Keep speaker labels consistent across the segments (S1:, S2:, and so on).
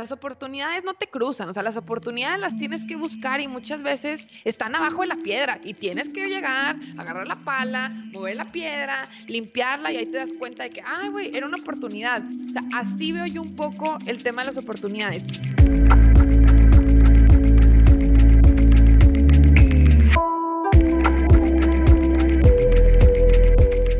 S1: las oportunidades no te cruzan, o sea, las oportunidades las tienes que buscar y muchas veces están abajo de la piedra y tienes que llegar, agarrar la pala, mover la piedra, limpiarla y ahí te das cuenta de que, ay, güey, era una oportunidad. O sea, así veo yo un poco el tema de las oportunidades.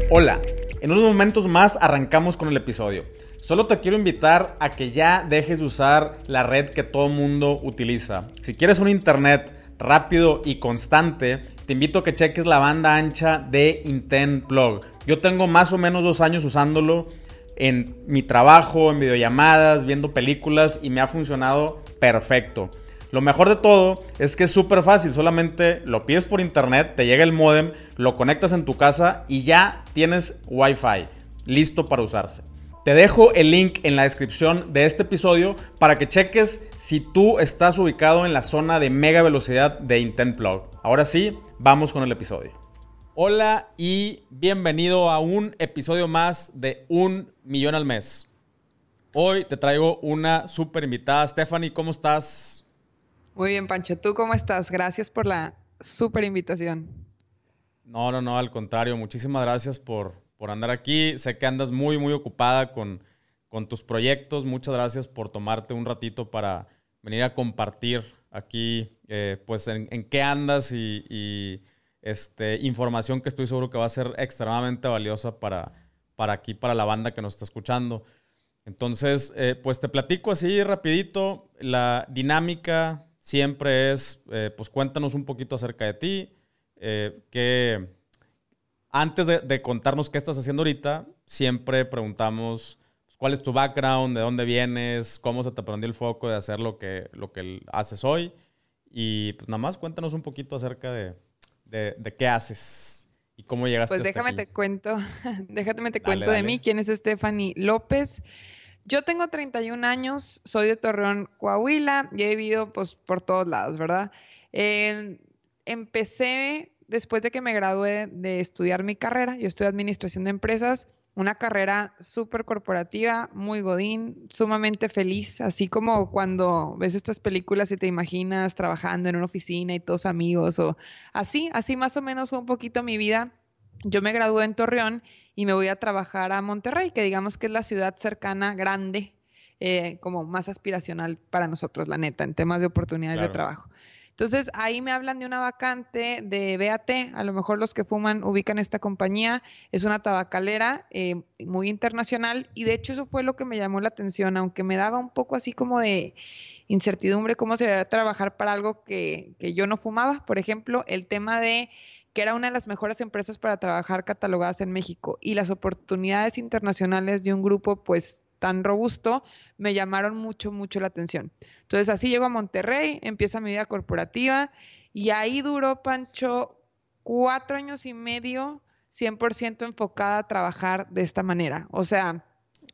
S2: Hola, en unos momentos más arrancamos con el episodio. Solo te quiero invitar a que ya dejes de usar la red que todo mundo utiliza. Si quieres un internet rápido y constante, te invito a que cheques la banda ancha de Intent Plug. Yo tengo más o menos dos años usándolo en mi trabajo, en videollamadas, viendo películas y me ha funcionado perfecto. Lo mejor de todo es que es súper fácil, solamente lo pides por internet, te llega el modem, lo conectas en tu casa y ya tienes Wi-Fi listo para usarse. Te dejo el link en la descripción de este episodio para que cheques si tú estás ubicado en la zona de mega velocidad de Intent Plug. Ahora sí, vamos con el episodio. Hola y bienvenido a un episodio más de Un Millón al Mes. Hoy te traigo una súper invitada. Stephanie, ¿cómo estás?
S1: Muy bien, Pancho. ¿Tú cómo estás? Gracias por la súper invitación.
S2: No, no, no, al contrario. Muchísimas gracias por, por andar aquí. Sé que andas muy, muy ocupada con, con tus proyectos. Muchas gracias por tomarte un ratito para venir a compartir aquí, eh, pues, en, qué andas y, este, información que estoy seguro que va a ser extremadamente valiosa para, para aquí, para la banda que nos está escuchando. Entonces, eh, pues te platico así rapidito. La dinámica siempre es, eh, pues cuéntanos un poquito acerca de ti, qué antes de, contarnos qué estás haciendo ahorita, siempre preguntamos pues, cuál es tu background, de dónde vienes, cómo se te prendió el foco de hacer lo que, lo que haces hoy. Y pues nada más cuéntanos un poquito acerca de, qué haces y cómo llegaste
S1: Pues déjame te cuento, déjame te cuento de mí, quién es Stephanie López. Yo tengo 31 años, soy de Torreón, Coahuila y he vivido pues por todos lados, ¿verdad? Eh, empecé después de que me gradué de estudiar mi carrera, yo estudié administración de empresas, una carrera súper corporativa, muy godín, sumamente feliz, así como cuando ves estas películas y te imaginas trabajando en una oficina y todos amigos o así, así más o menos fue un poquito mi vida. Yo me gradué en Torreón y me voy a trabajar a Monterrey, que digamos que es la ciudad cercana, grande, eh, como más aspiracional para nosotros, la neta, en temas de oportunidades de trabajo. Entonces ahí me hablan de una vacante de BAT, a lo mejor los que fuman ubican esta compañía, es una tabacalera eh, muy internacional y de hecho eso fue lo que me llamó la atención, aunque me daba un poco así como de incertidumbre cómo se a trabajar para algo que, que yo no fumaba, por ejemplo, el tema de que era una de las mejores empresas para trabajar catalogadas en México y las oportunidades internacionales de un grupo pues tan robusto, me llamaron mucho, mucho la atención. Entonces así llego a Monterrey, empieza mi vida corporativa y ahí duró Pancho cuatro años y medio 100% enfocada a trabajar de esta manera. O sea,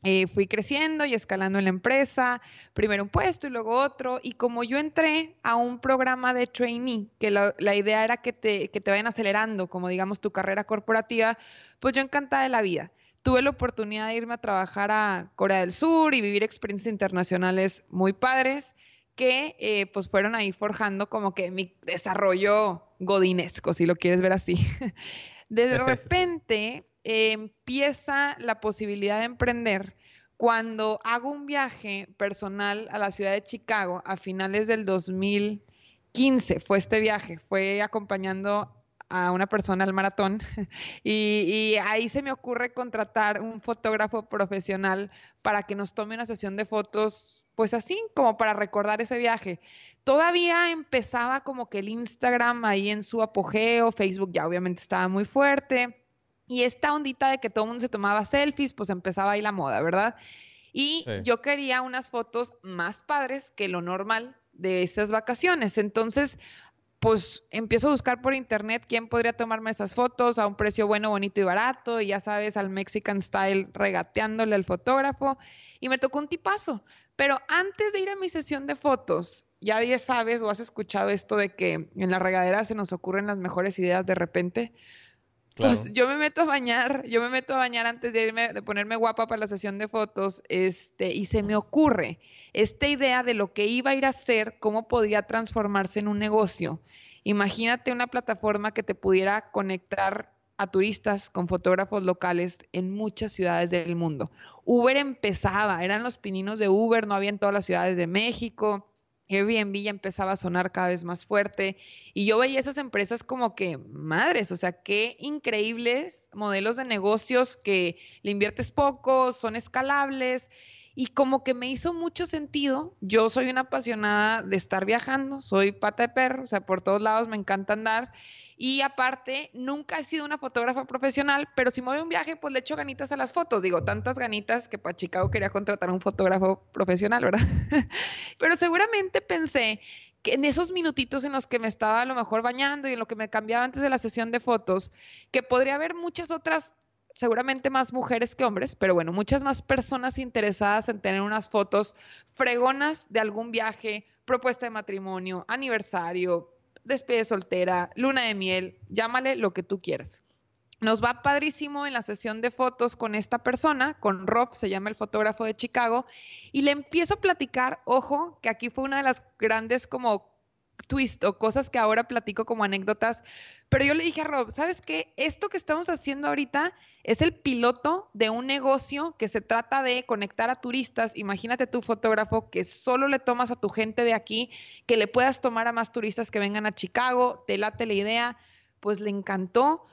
S1: eh, fui creciendo y escalando en la empresa, primero un puesto y luego otro, y como yo entré a un programa de trainee, que la, la idea era que te, que te vayan acelerando, como digamos tu carrera corporativa, pues yo encantada de la vida tuve la oportunidad de irme a trabajar a Corea del Sur y vivir experiencias internacionales muy padres que eh, pues fueron ahí forjando como que mi desarrollo godinesco, si lo quieres ver así. De repente empieza la posibilidad de emprender cuando hago un viaje personal a la ciudad de Chicago a finales del 2015. Fue este viaje, fue acompañando a una persona al maratón y, ahí se me ocurre contratar un fotógrafo profesional para que nos tome una sesión de fotos, pues así como para recordar ese viaje. Todavía empezaba como que el Instagram ahí en su apogeo, Facebook ya obviamente estaba muy fuerte y esta ondita de que todo el mundo se tomaba selfies, pues empezaba ahí la moda, ¿verdad? Y yo quería unas fotos más padres que lo normal de esas vacaciones. Entonces, pues empiezo a buscar por internet quién podría tomarme esas fotos a un precio bueno, bonito y barato, y ya sabes, al Mexican Style regateándole al fotógrafo, y me tocó un tipazo. Pero antes de ir a mi sesión de fotos, ya sabes o has escuchado esto de que en la regadera se nos ocurren las mejores ideas de repente. Pues yo me meto a bañar, yo me meto a bañar antes de irme, de ponerme guapa para la sesión de fotos, este, y se me ocurre esta idea de lo que iba a ir a hacer, cómo podía transformarse en un negocio. Imagínate una plataforma que te pudiera conectar a turistas con fotógrafos locales en muchas ciudades del mundo. Uber empezaba, eran los pininos de Uber, no había en todas las ciudades de México. Airbnb ya empezaba a sonar cada vez más fuerte y yo veía esas empresas como que, madres, o sea, qué increíbles modelos de negocios que le inviertes poco, son escalables y como que me hizo mucho sentido. Yo soy una apasionada de estar viajando, soy pata de perro, o sea, por todos lados me encanta andar y aparte, nunca he sido una fotógrafa profesional, pero si me un viaje, pues le echo ganitas a las fotos. Digo, tantas ganitas que para Chicago quería contratar a un fotógrafo profesional, ¿verdad? pero seguramente pensé que en esos minutitos en los que me estaba a lo mejor bañando y en lo que me cambiaba antes de la sesión de fotos, que podría haber muchas otras seguramente más mujeres que hombres, pero bueno, muchas más personas interesadas en tener unas fotos fregonas de algún viaje, propuesta de matrimonio, aniversario, despide soltera, luna de miel, llámale lo que tú quieras. Nos va padrísimo en la sesión de fotos con esta persona, con Rob, se llama el fotógrafo de Chicago, y le empiezo a platicar, ojo, que aquí fue una de las grandes como twist o cosas que ahora platico como anécdotas, pero yo le dije a Rob, ¿sabes qué? Esto que estamos haciendo ahorita es el piloto de un negocio que se trata de conectar a turistas. Imagínate tu fotógrafo que solo le tomas a tu gente de aquí, que le puedas tomar a más turistas que vengan a Chicago, te late la idea, pues le encantó.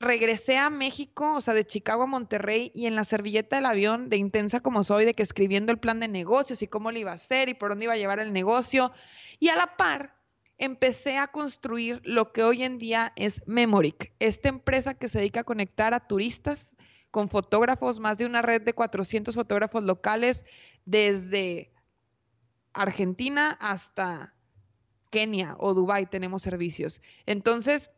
S1: Regresé a México, o sea, de Chicago a Monterrey y en la servilleta del avión, de intensa como soy, de que escribiendo el plan de negocios y cómo lo iba a hacer y por dónde iba a llevar el negocio. Y a la par, empecé a construir lo que hoy en día es Memoric, esta empresa que se dedica a conectar a turistas con fotógrafos, más de una red de 400 fotógrafos locales desde Argentina hasta Kenia o Dubai tenemos servicios. Entonces,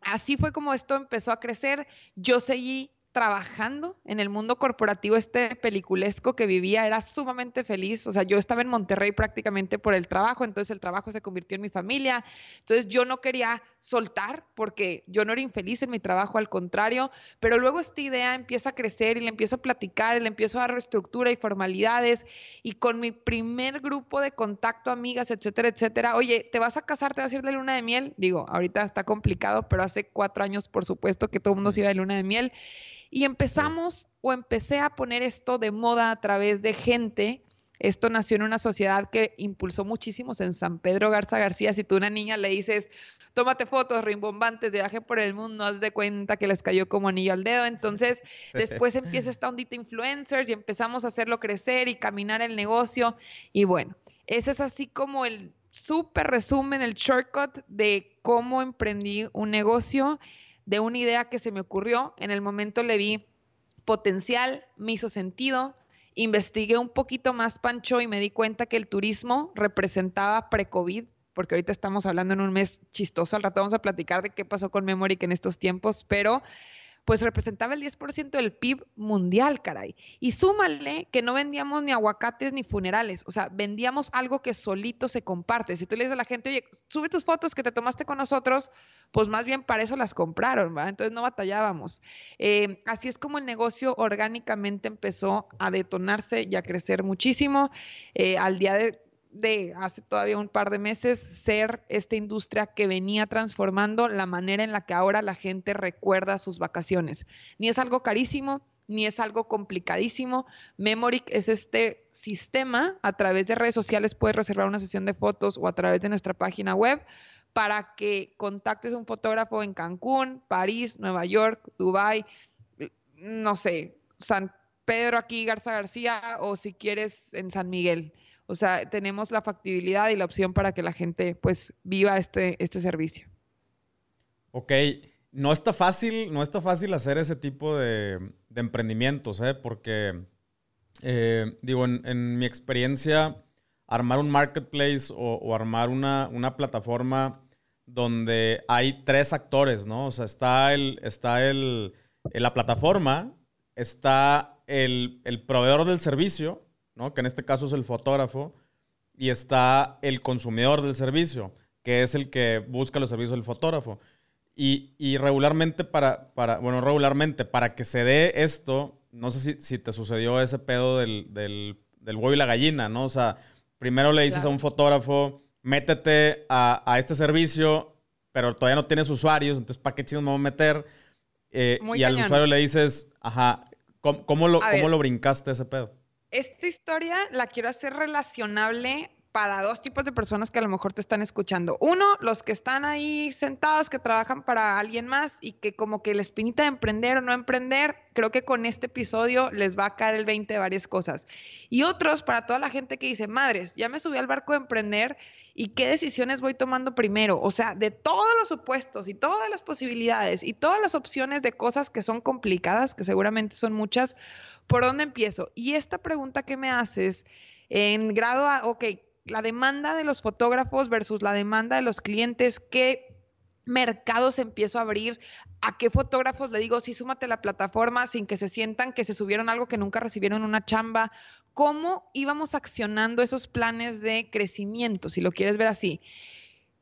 S1: así fue como esto empezó a crecer. Yo seguí trabajando en el mundo corporativo este peliculesco que vivía, era sumamente feliz, o sea, yo estaba en Monterrey prácticamente por el trabajo, entonces el trabajo se convirtió en mi familia, entonces yo no quería soltar porque yo no era infeliz en mi trabajo, al contrario, pero luego esta idea empieza a crecer y le empiezo a platicar, y le empiezo a dar reestructura y formalidades. Y con mi primer grupo de contacto, amigas, etcétera, etcétera, oye, ¿te vas a casar, te vas a ir de luna de miel? Digo, ahorita está complicado, pero hace cuatro años, por supuesto, que todo el mundo se iba de luna de miel. Y empezamos o empecé a poner esto de moda a través de gente. Esto nació en una sociedad que impulsó muchísimos en San Pedro Garza García. Si tú a una niña le dices, tómate fotos rimbombantes de viaje por el mundo, haz de cuenta que les cayó como anillo al dedo. Entonces, después empieza esta ondita influencers y empezamos a hacerlo crecer y caminar el negocio. Y bueno, ese es así como el súper resumen, el shortcut de cómo emprendí un negocio de una idea que se me ocurrió. En el momento le vi potencial, me hizo sentido, investigué un poquito más, Pancho, y me di cuenta que el turismo representaba pre-COVID, porque ahorita estamos hablando en un mes chistoso, al rato vamos a platicar de qué pasó con Memory en estos tiempos, pero pues representaba el 10% del PIB mundial, caray. Y súmale que no vendíamos ni aguacates ni funerales, o sea, vendíamos algo que solito se comparte. Si tú le dices a la gente, oye, sube tus fotos que te tomaste con nosotros, pues más bien para eso las compraron, ¿va? Entonces no batallábamos. Eh, así es como el negocio orgánicamente empezó a detonarse y a crecer muchísimo. Eh, al día de de hace todavía un par de meses ser esta industria que venía transformando la manera en la que ahora la gente recuerda sus vacaciones. Ni es algo carísimo, ni es algo complicadísimo. Memoric es este sistema, a través de redes sociales puedes reservar una sesión de fotos o a través de nuestra página web para que contactes a un fotógrafo en Cancún, París, Nueva York, Dubai, no sé, San Pedro aquí, Garza García o si quieres en San Miguel. O sea, tenemos la factibilidad y la opción para que la gente pues viva este, este servicio.
S2: Ok, no está fácil, no está fácil hacer ese tipo de, emprendimientos, ¿eh? Porque, eh, digo, en, mi experiencia, armar un marketplace o, armar una, plataforma donde hay tres actores, ¿no? O sea, está el, está el, la plataforma, está el, el proveedor del servicio, que en este caso es el fotógrafo, y está el consumidor del servicio, que es el que busca los servicios del fotógrafo. Y, regularmente para, para, bueno, regularmente, para que se dé esto, no sé si, te sucedió ese pedo del, del, del huevo y la gallina, ¿no? O sea, primero le dices a un fotógrafo, métete a, este servicio, pero todavía no tienes usuarios, entonces ¿para qué chido me voy a meter? Eh, y al usuario le dices, ajá, ¿cómo, lo, ¿cómo lo brincaste ese pedo?
S1: Esta historia la quiero hacer relacionable para dos tipos de personas que a lo mejor te están escuchando. Uno, los que están ahí sentados, que trabajan para alguien más y que como que la espinita de emprender o no emprender, creo que con este episodio les va a caer el 20 de varias cosas. Y otros, para toda la gente que dice, madres, ya me subí al barco de emprender y qué decisiones voy tomando primero. O sea, de todos los supuestos y todas las posibilidades y todas las opciones de cosas que son complicadas, que seguramente son muchas, ¿por dónde empiezo? Y esta pregunta que me haces en grado a, ok, la demanda de los fotógrafos versus la demanda de los clientes, qué mercados empiezo a abrir, a qué fotógrafos le digo, sí, súmate a la plataforma sin que se sientan que se subieron algo que nunca recibieron una chamba, cómo íbamos accionando esos planes de crecimiento, si lo quieres ver así.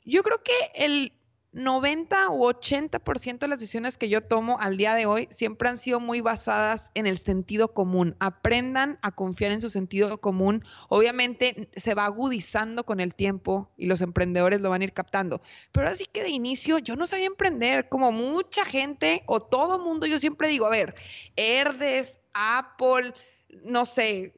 S1: Yo creo que el 90 u 80% de las decisiones que yo tomo al día de hoy siempre han sido muy basadas en el sentido común. Aprendan a confiar en su sentido común. Obviamente se va agudizando con el tiempo y los emprendedores lo van a ir captando. Pero así que de inicio yo no sabía emprender, como mucha gente o todo mundo, yo siempre digo, a ver, Herdes, Apple, no sé,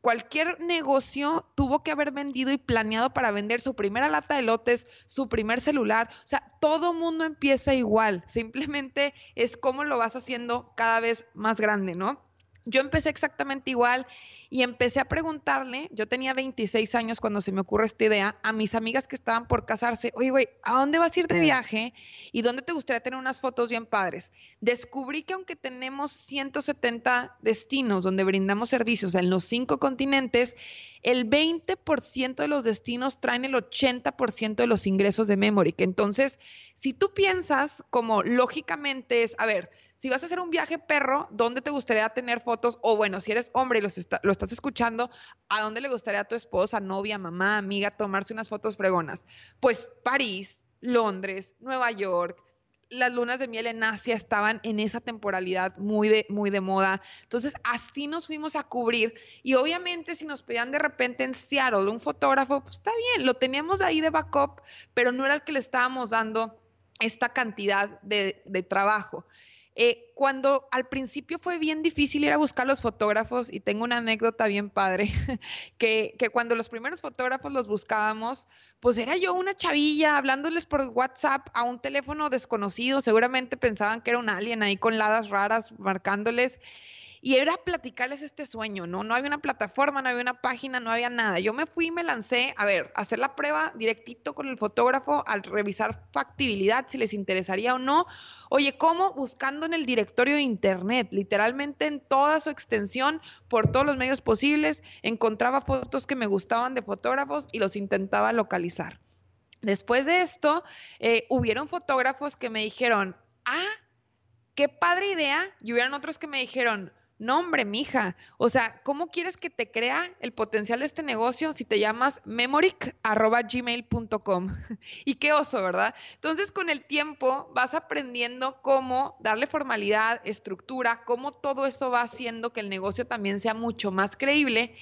S1: cualquier negocio tuvo que haber vendido y planeado para vender su primera lata de lotes, su primer celular. O sea, todo mundo empieza igual. Simplemente es cómo lo vas haciendo cada vez más grande, ¿no? Yo empecé exactamente igual y empecé a preguntarle, yo tenía 26 años cuando se me ocurre esta idea, a mis amigas que estaban por casarse, oye, güey, ¿a dónde vas a ir de viaje? ¿Y dónde te gustaría tener unas fotos bien padres? Descubrí que aunque tenemos 170 destinos donde brindamos servicios en los cinco continentes, el 20% de los destinos traen el 80% de los ingresos de Memory. Entonces, si tú piensas como lógicamente es, a ver, si vas a hacer un viaje perro, ¿dónde te gustaría tener fotos? O bueno, si eres hombre y los lo estás escuchando, ¿a dónde le gustaría a tu esposa, novia, mamá, amiga tomarse unas fotos fregonas? Pues París, Londres, Nueva York, las lunas de miel en Asia estaban en esa temporalidad muy de, moda. Entonces, así nos fuimos a cubrir. Y obviamente, si nos pedían de repente en Seattle un fotógrafo, pues está bien, lo teníamos ahí de backup, pero no era el que le estábamos dando esta cantidad de trabajo. Eh, cuando al principio fue bien difícil ir a buscar los fotógrafos, y tengo una anécdota bien padre, que, que, cuando los primeros fotógrafos los buscábamos, pues era yo una chavilla hablándoles por WhatsApp a un teléfono desconocido, seguramente pensaban que era un alien ahí con ladas raras marcándoles. Y era platicarles este sueño, ¿no? No había una plataforma, no había una página, no había nada. Yo me fui y me lancé, a ver, a hacer la prueba directito con el fotógrafo, al revisar factibilidad, si les interesaría o no. Oye, ¿cómo? Buscando en el directorio de Internet, literalmente en toda su extensión, por todos los medios posibles, encontraba fotos que me gustaban de fotógrafos y los intentaba localizar. Después de esto, eh, hubieron fotógrafos que me dijeron, ah, qué padre idea, y hubieron otros que me dijeron, no, hombre, mija. O sea, ¿cómo quieres que te crea el potencial de este negocio si te llamas memoric.gmail.com? y qué oso, ¿verdad? Entonces, con el tiempo vas aprendiendo cómo darle formalidad, estructura, cómo todo eso va haciendo que el negocio también sea mucho más creíble.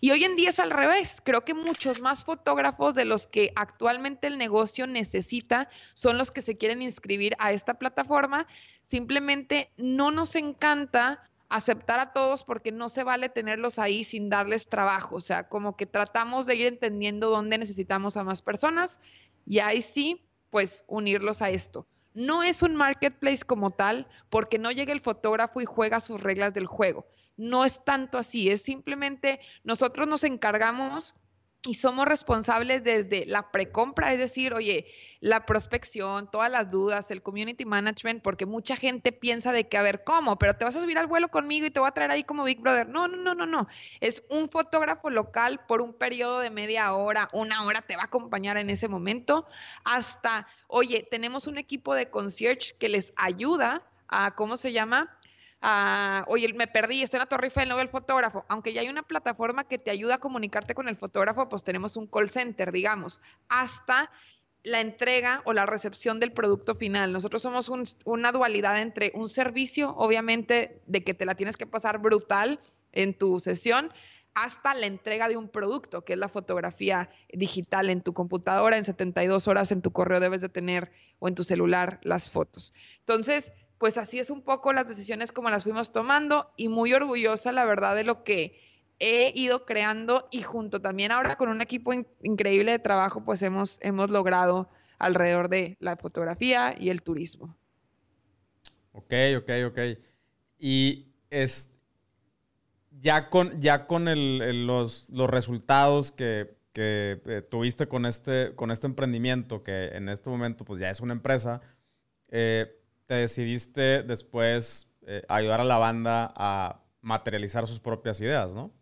S1: Y hoy en día es al revés. Creo que muchos más fotógrafos de los que actualmente el negocio necesita son los que se quieren inscribir a esta plataforma. Simplemente no nos encanta aceptar a todos porque no se vale tenerlos ahí sin darles trabajo. O sea, como que tratamos de ir entendiendo dónde necesitamos a más personas y ahí sí, pues unirlos a esto. No es un marketplace como tal porque no llega el fotógrafo y juega sus reglas del juego. No es tanto así, es simplemente nosotros nos encargamos y somos responsables desde la precompra, es decir, oye, la prospección, todas las dudas, el community management, porque mucha gente piensa de que, a ver, ¿cómo? Pero te vas a subir al vuelo conmigo y te voy a traer ahí como Big Brother. No, no, no, no, no. Es un fotógrafo local por un periodo de media hora, una hora te va a acompañar en ese momento, hasta, oye, tenemos un equipo de concierge que les ayuda a, ¿cómo se llama? Oye, me perdí, estoy en la Torre Eiffel, no veo el fotógrafo. Aunque ya hay una plataforma que te ayuda a comunicarte con el fotógrafo, pues tenemos un call center, digamos. Hasta la entrega o la recepción del producto final. Nosotros somos una dualidad entre un servicio, obviamente, de que te la tienes que pasar brutal en tu sesión, hasta la entrega de un producto, que es la fotografía digital en tu computadora, en 72 horas en tu correo debes de tener o en tu celular las fotos. Entonces, pues así es un poco las decisiones como las fuimos tomando y muy orgullosa, la verdad, de lo que he ido creando y junto también ahora con un equipo increíble de trabajo, pues hemos, hemos logrado alrededor de la fotografía y el turismo.
S2: Ok, ok, ok. Y es, ya con, ya con los, resultados que, eh, tuviste con este, con este emprendimiento, que en este momento pues ya es una empresa, eh, te decidiste después eh, ayudar a la banda a materializar sus propias ideas, ¿no?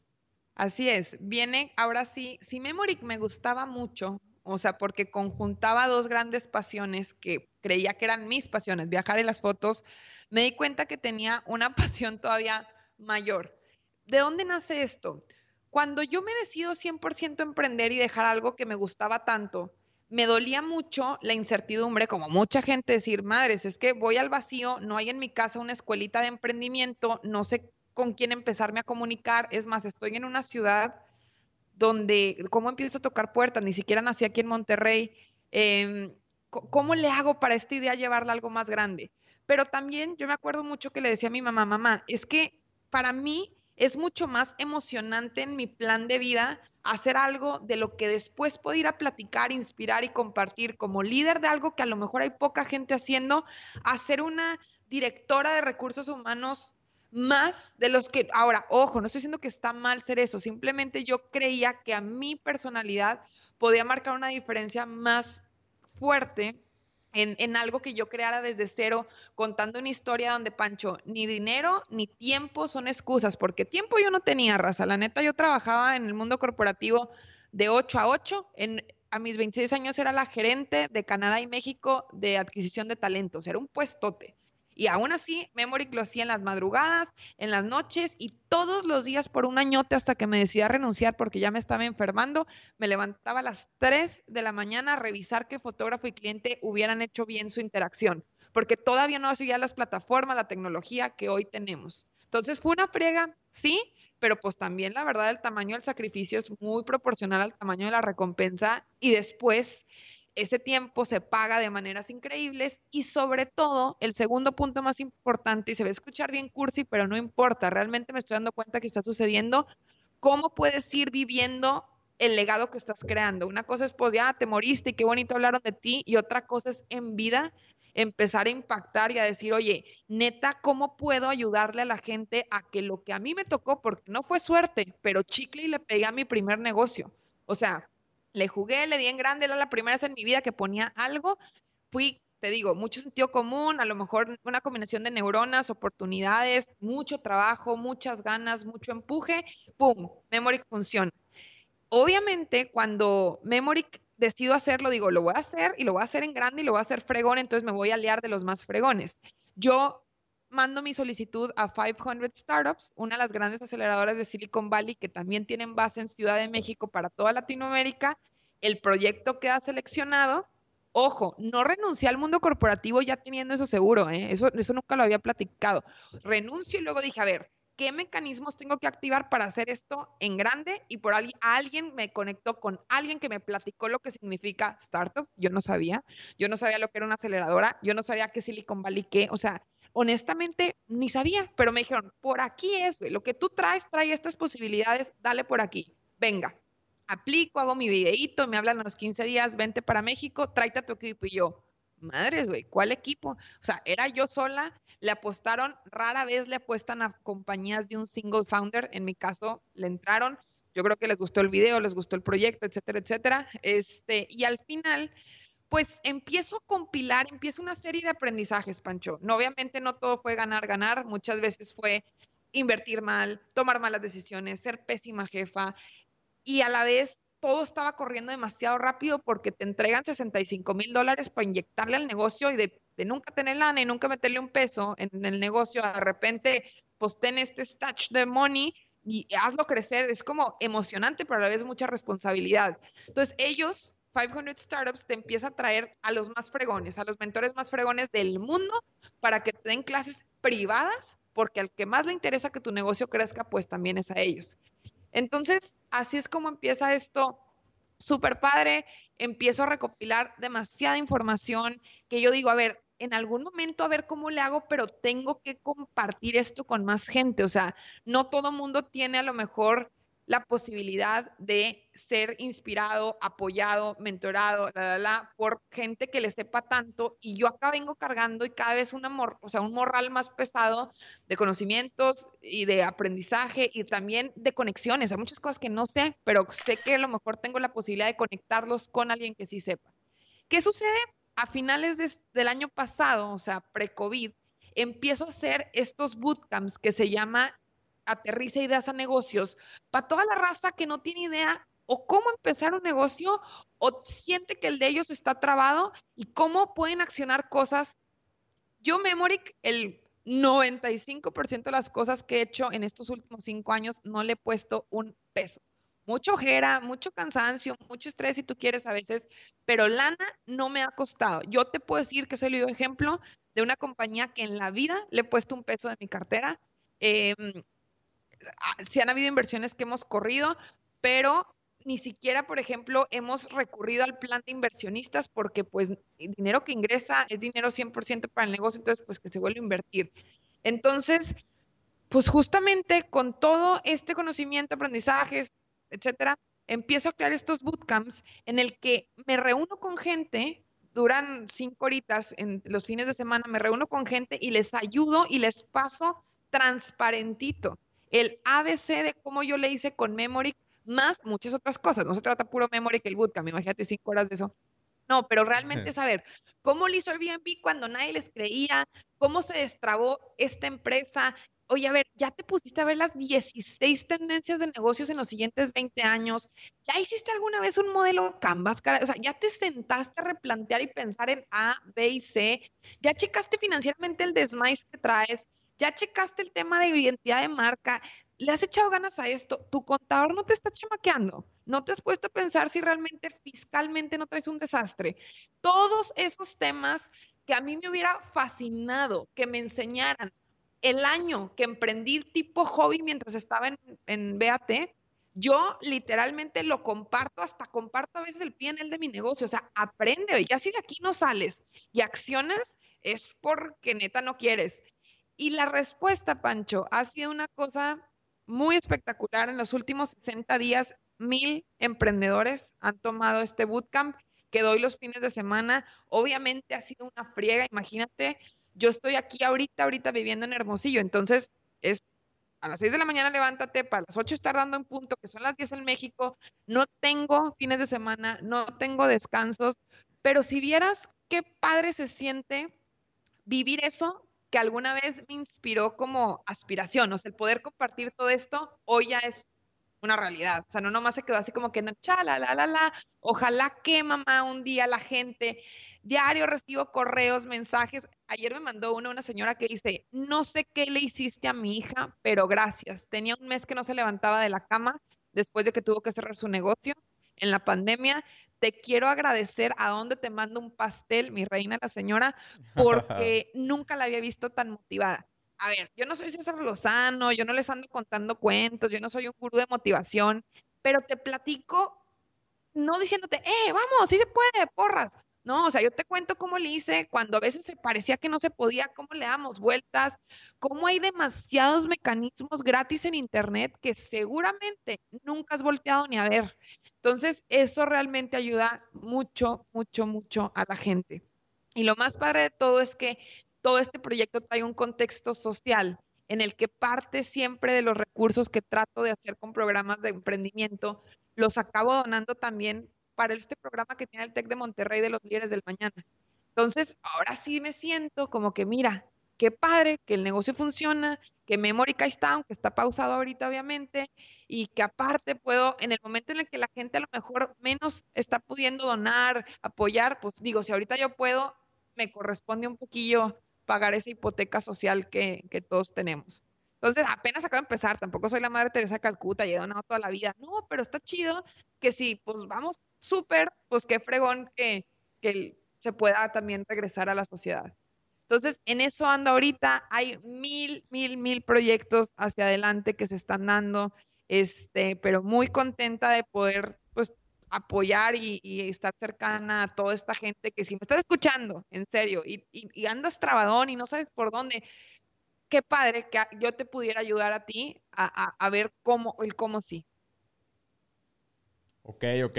S1: Así es, viene, ahora sí, si Memory me gustaba mucho, o sea, porque conjuntaba dos grandes pasiones que creía que eran mis pasiones, viajar y las fotos, me di cuenta que tenía una pasión todavía mayor. ¿De dónde nace esto? Cuando yo me decido 100% emprender y dejar algo que me gustaba tanto, me dolía mucho la incertidumbre, como mucha gente decir, madres, es que voy al vacío, no hay en mi casa una escuelita de emprendimiento, no sé con quién empezarme a comunicar. Es más, estoy en una ciudad donde, ¿cómo empiezo a tocar puertas? Ni siquiera nací aquí en Monterrey. Em, ¿Cómo le hago para esta idea llevarla a algo más grande? Pero también yo me acuerdo mucho que le decía a mi mamá, mamá, es que para mí es mucho más emocionante en mi plan de vida hacer algo de lo que después puedo ir a platicar, inspirar y compartir como líder de algo que a lo mejor hay poca gente haciendo, hacer una directora de recursos humanos más de los que, ahora, ojo, no estoy diciendo que está mal ser eso, simplemente yo creía que a mi personalidad podía marcar una diferencia más fuerte en, en, algo que yo creara desde cero, contando una historia donde, Pancho, ni dinero ni tiempo son excusas, porque tiempo yo no tenía, raza. La neta, yo trabajaba en el mundo corporativo de 8 a 8. En, a mis 26 años era la gerente de Canadá y México de adquisición de talentos. Era un puestote. Y aún así, Memory lo hacía en las madrugadas, en las noches y todos los días por un añote hasta que me decidí a renunciar porque ya me estaba enfermando. Me levantaba a las 3 de la mañana a revisar que fotógrafo y cliente hubieran hecho bien su interacción, porque todavía no hacía las plataformas, la tecnología que hoy tenemos. Entonces fue una friega, sí, pero pues también la verdad el tamaño del sacrificio es muy proporcional al tamaño de la recompensa y después ese tiempo se paga de maneras increíbles y sobre todo, el segundo punto más importante, y se va a escuchar bien cursi, pero no importa, realmente me estoy dando cuenta que está sucediendo, cómo puedes ir viviendo el legado que estás creando. Una cosa es, pues ya te moriste y qué bonito hablaron de ti, y otra cosa es en vida empezar a impactar y a decir, oye, neta, ¿cómo puedo ayudarle a la gente a que lo que a mí me tocó, porque no fue suerte, pero chicle y le pegué a mi primer negocio? O sea, le jugué, le di en grande, era la primera vez en mi vida que ponía algo. Fui, te digo, mucho sentido común, a lo mejor una combinación de neuronas, oportunidades, mucho trabajo, muchas ganas, mucho empuje, ¡pum! Memory funciona. Obviamente, cuando Memory decido hacerlo, digo, lo voy a hacer y lo voy a hacer en grande y lo voy a hacer fregón, entonces me voy a aliar de los más fregones. Yo mando mi solicitud a 500 Startups, una de las grandes aceleradoras de Silicon Valley que también tienen base en Ciudad de México para toda Latinoamérica. El proyecto queda seleccionado. Ojo, no renuncié al mundo corporativo ya teniendo eso seguro, ¿eh? eso, eso nunca lo había platicado. Renuncio y luego dije, a ver, ¿qué mecanismos tengo que activar para hacer esto en grande? Y por alguien, alguien me conectó con alguien que me platicó lo que significa startup. Yo no sabía, yo no sabía lo que era una aceleradora, yo no sabía qué Silicon Valley qué, o sea, honestamente ni sabía, pero me dijeron, por aquí es, lo que tú traes, trae estas posibilidades, dale por aquí, venga. Aplico, hago mi videíto, me hablan a los 15 días, vente para México, tráete a tu equipo y yo, madres, güey, ¿cuál equipo? O sea, era yo sola, le apostaron, rara vez le apuestan a compañías de un single founder, en mi caso le entraron, yo creo que les gustó el video, les gustó el proyecto, etcétera, etcétera, este, y al final pues empiezo a compilar, empiezo una serie de aprendizajes, Pancho. No, obviamente no todo fue ganar, ganar, muchas veces fue invertir mal, tomar malas decisiones, ser pésima jefa y a la vez todo estaba corriendo demasiado rápido porque te entregan 65 mil dólares para inyectarle al negocio y de, nunca tener lana y nunca meterle un peso en, el negocio, de repente pues ten este stash de money y hazlo crecer. Es como emocionante, pero a la vez mucha responsabilidad. Entonces ellos 500 Startups te empieza a traer a los más fregones, a los mentores más fregones del mundo para que te den clases privadas, porque al que más le interesa que tu negocio crezca, pues también es a ellos. Entonces, así es como empieza esto súper padre, empiezo a recopilar demasiada información que yo digo, a ver, en algún momento a ver cómo le hago, pero tengo que compartir esto con más gente. O sea, no todo mundo tiene a lo mejor la posibilidad de ser inspirado, apoyado, mentorado, por gente que le sepa tanto y yo acá vengo cargando y cada vez un amor, o sea, un morral más pesado de conocimientos y de aprendizaje y también de conexiones. Hay muchas cosas que no sé, pero sé que a lo mejor tengo la posibilidad de conectarlos con alguien que sí sepa. ¿Qué sucede? A finales de, del año pasado, o sea, pre-COVID, empiezo a hacer estos bootcamps que se llama aterriza ideas a negocios, para toda la raza que no tiene idea o cómo empezar un negocio o siente que el de ellos está trabado y cómo pueden accionar cosas. Yo, Memoric, el 95% de las cosas que he hecho en estos últimos cinco años no le he puesto un peso. Mucho ojera, mucho cansancio, mucho estrés si tú quieres a veces, pero lana no me ha costado. Yo te puedo decir que soy el ejemplo de una compañía que en la vida le he puesto un peso de mi cartera. Eh, sí han habido inversiones que hemos corrido, pero ni siquiera, por ejemplo, hemos recurrido al plan de inversionistas porque pues el dinero que ingresa es dinero 100% para el negocio, entonces pues que se vuelve a invertir. Entonces, pues justamente con todo este conocimiento, aprendizajes, etcétera, empiezo a crear estos bootcamps en el que me reúno con gente, duran cinco horitas en los fines de semana, me reúno con gente y les ayudo y les paso transparentito el ABC de cómo yo le hice con Memory, más muchas otras cosas. No se trata puro Memory que el bootcamp, imagínate cinco horas de eso. No, pero realmente saber cómo le hizo Airbnb cuando nadie les creía, cómo se destrabó esta empresa. Oye, a ver, ya te pusiste a ver las 16 tendencias de negocios en los siguientes 20 años. ¿Ya hiciste alguna vez un modelo Canvas? O sea, ya te sentaste a replantear y pensar en A, B y C. ¿Ya checaste financieramente el desmais que traes? Ya checaste el tema de identidad de marca, le has echado ganas a esto, tu contador no te está chamaqueando, no te has puesto a pensar si realmente fiscalmente no traes un desastre. Todos esos temas que a mí me hubiera fascinado que me enseñaran el año que emprendí tipo hobby mientras estaba en, en BAT, yo literalmente lo comparto, hasta comparto a veces el PNL de mi negocio, o sea, aprende, ya si de aquí no sales y accionas, es porque neta no quieres. Y la respuesta, Pancho, ha sido una cosa muy espectacular. En los últimos 60 días, mil emprendedores han tomado este bootcamp que doy los fines de semana. Obviamente ha sido una friega, imagínate, yo estoy aquí ahorita, ahorita viviendo en Hermosillo, entonces es a las 6 de la mañana levántate, para las 8 estar dando en punto, que son las 10 en México, no tengo fines de semana, no tengo descansos, pero si vieras qué padre se siente vivir eso que alguna vez me inspiró como aspiración, o sea, el poder compartir todo esto hoy ya es una realidad, o sea, no nomás se quedó así como que, chala, la, la, la, ojalá que mamá un día la gente, diario recibo correos, mensajes, ayer me mandó una, una señora que dice, no sé qué le hiciste a mi hija, pero gracias, tenía un mes que no se levantaba de la cama después de que tuvo que cerrar su negocio en la pandemia, te quiero agradecer a dónde te mando un pastel, mi reina, la señora, porque nunca la había visto tan motivada. A ver, yo no soy César Lozano, yo no les ando contando cuentos, yo no soy un gurú de motivación, pero te platico, no diciéndote, eh, vamos, sí se puede, porras. No, o sea, yo te cuento cómo le hice cuando a veces se parecía que no se podía, cómo le damos vueltas, cómo hay demasiados mecanismos gratis en Internet que seguramente nunca has volteado ni a ver. Entonces, eso realmente ayuda mucho, mucho, mucho a la gente. Y lo más padre de todo es que todo este proyecto trae un contexto social en el que parte siempre de los recursos que trato de hacer con programas de emprendimiento, los acabo donando también para este programa que tiene el TEC de Monterrey de los líderes del mañana. Entonces, ahora sí me siento como que, mira, qué padre, que el negocio funciona, que Memory está, aunque está pausado ahorita obviamente, y que aparte puedo, en el momento en el que la gente a lo mejor menos está pudiendo donar, apoyar, pues digo, si ahorita yo puedo, me corresponde un poquillo pagar esa hipoteca social que, que todos tenemos. Entonces, apenas acabo de empezar, tampoco soy la madre Teresa Calcuta y he donado toda la vida. No, pero está chido que si pues vamos súper, pues qué fregón que, que se pueda también regresar a la sociedad. Entonces, en eso ando ahorita, hay mil, mil, mil proyectos hacia adelante que se están dando, este, pero muy contenta de poder, pues, apoyar y, estar cercana a toda esta gente que si me estás escuchando, en serio, y, y andas trabadón y no sabes por dónde, qué padre que yo te pudiera ayudar a ti a, ver cómo, el cómo sí.
S2: Ok, ok.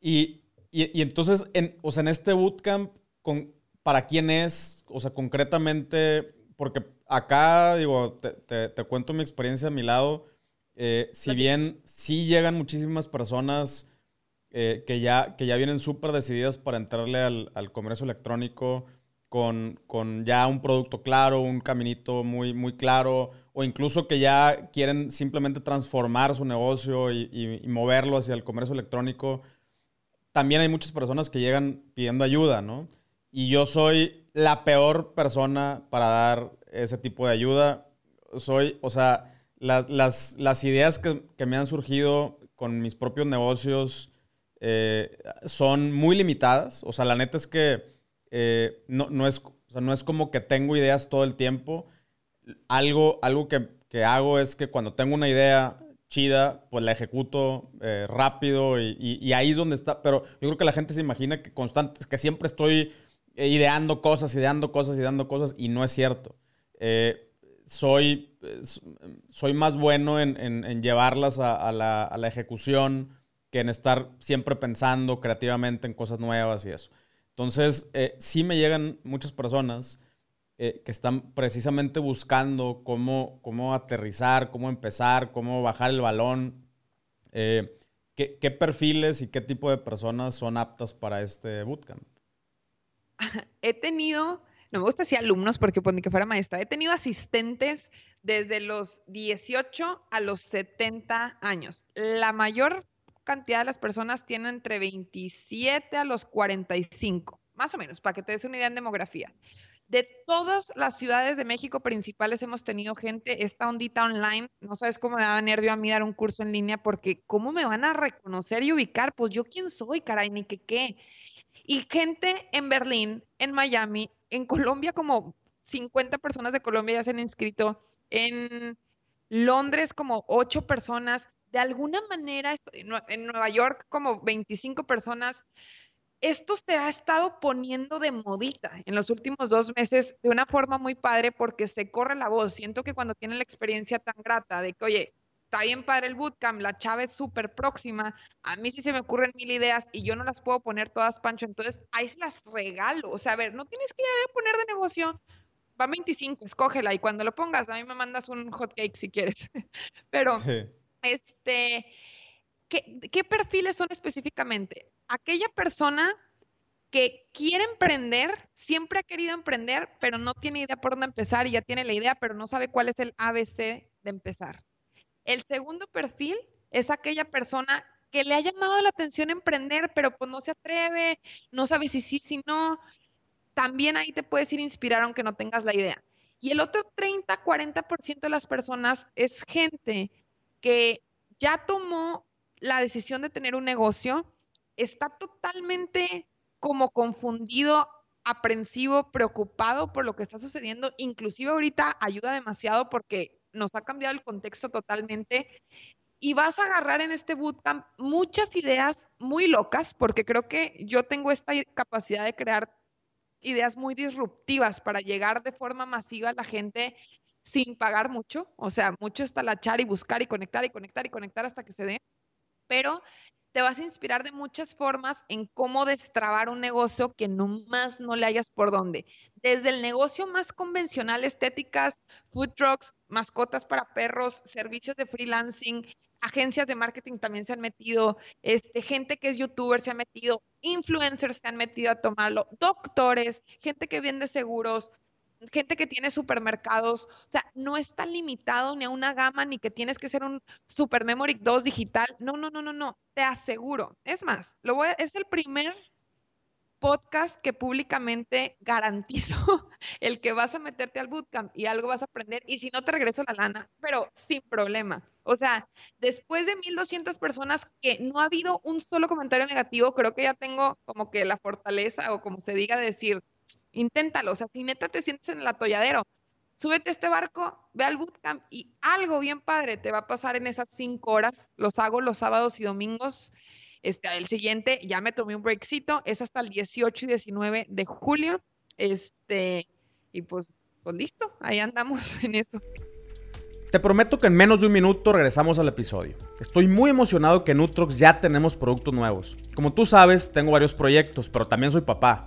S2: Y, entonces, en, o sea, en este bootcamp, con, ¿para quién es? O sea, concretamente, porque acá, digo, te, cuento mi experiencia a mi lado. Eh, si bien sí llegan muchísimas personas eh, que, ya, que ya vienen súper decididas para entrarle al, al comercio electrónico, con, ya un producto claro, un caminito muy, muy claro, o incluso que ya quieren simplemente transformar su negocio y, moverlo hacia el comercio electrónico, también hay muchas personas que llegan pidiendo ayuda, ¿no? Y yo soy la peor persona para dar ese tipo de ayuda. Soy, o sea, las, ideas que, me han surgido con mis propios negocios eh, son muy limitadas. O sea, la neta es que eh, no, no, es, no es como que tengo ideas todo el tiempo. Algo, algo que, hago es que cuando tengo una idea chida, pues la ejecuto eh, rápido y, ahí es donde está. Pero yo creo que la gente se imagina que constante, que siempre estoy eh, ideando cosas, ideando cosas, ideando cosas y no es cierto. soy, soy más bueno en, llevarlas a, la, a la ejecución que en estar siempre pensando creativamente en cosas nuevas y eso. Entonces, eh, sí me llegan muchas personas eh, que están precisamente buscando cómo, cómo aterrizar, cómo empezar, cómo bajar el balón. Eh, ¿qué, perfiles y qué tipo de personas son aptas para este bootcamp?
S1: He tenido, no me gusta decir alumnos porque pues ni que fuera maestra, he tenido asistentes desde los 18 a los 70 años. La mayor cantidad de las personas tienen entre 27 a los 45, más o menos, para que te des una idea en demografía. De todas las ciudades de México principales hemos tenido gente, esta ondita online, no sabes cómo me da nervio a mí dar un curso en línea, porque ¿cómo me van a reconocer y ubicar? Pues yo quién soy, caray, ni qué qué. Y gente en Berlín, en Miami, en Colombia, como 50 personas de Colombia ya se han inscrito, en Londres como 8 personas, de alguna manera, en Nueva York como 25 personas, esto se ha estado poniendo de modita en los últimos dos meses de una forma muy padre porque se corre la voz. Siento que cuando tienen la experiencia tan grata de que, oye, está bien padre el bootcamp, la chava es súper próxima, a mí sí se me ocurren mil ideas y yo no las puedo poner todas, Pancho, entonces ahí se las regalo. O sea, a ver, no tienes que poner de negocio, va 25, escógela y cuando lo pongas, a mí me mandas un hot cake si quieres. Pero... Este, ¿qué, perfiles son específicamente? Aquella persona que quiere emprender, siempre ha querido emprender, pero no tiene idea por dónde empezar y ya tiene la idea, pero no sabe cuál es el ABC de empezar. El segundo perfil es aquella persona que le ha llamado la atención emprender, pero pues no se atreve, no sabe si sí, si no. También ahí te puedes ir a inspirar aunque no tengas la idea. Y el otro 30, 40% de las personas es gente que ya tomó la decisión de tener un negocio, está totalmente como confundido, aprensivo, preocupado por lo que está sucediendo, inclusive ahorita ayuda demasiado porque nos ha cambiado el contexto totalmente. Y vas a agarrar en este bootcamp muchas ideas muy locas, porque creo que yo tengo esta capacidad de crear ideas muy disruptivas para llegar de forma masiva a la gente sin pagar mucho, o sea, mucho es talachar y buscar y conectar y conectar y conectar hasta que se dé, pero te vas a inspirar de muchas formas en cómo destrabar un negocio que nomás no le hayas por dónde. Desde el negocio más convencional, estéticas, food trucks, mascotas para perros, servicios de freelancing, agencias de marketing también se han metido, este, gente que es youtuber se ha metido, influencers se han metido a tomarlo, doctores, gente que vende seguros, gente que tiene supermercados, o sea, no está limitado ni a una gama ni que tienes que ser un Super Memory 2 digital. No, no, no, no, no, te aseguro. Es más, lo voy es el primer podcast que públicamente garantizo el que vas a meterte al bootcamp y algo vas a aprender y si no te regreso la lana, pero sin problema. O sea, después de 1200 personas que no ha habido un solo comentario negativo, creo que ya tengo como que la fortaleza o como se diga decir, inténtalo. O sea, si neta te sientes en el atolladero, súbete a este barco, ve al bootcamp y algo bien padre te va a pasar en esas cinco horas. Los hago los sábados y domingos este, el siguiente, ya me tomé un breakcito, es hasta el 18 y 19 de julio. Este, y pues, pues listo, ahí andamos en eso.
S2: Te prometo que en menos de un minuto regresamos al episodio. Estoy muy emocionado que en ya tenemos productos nuevos. Como tú sabes, tengo varios proyectos, pero también soy papá.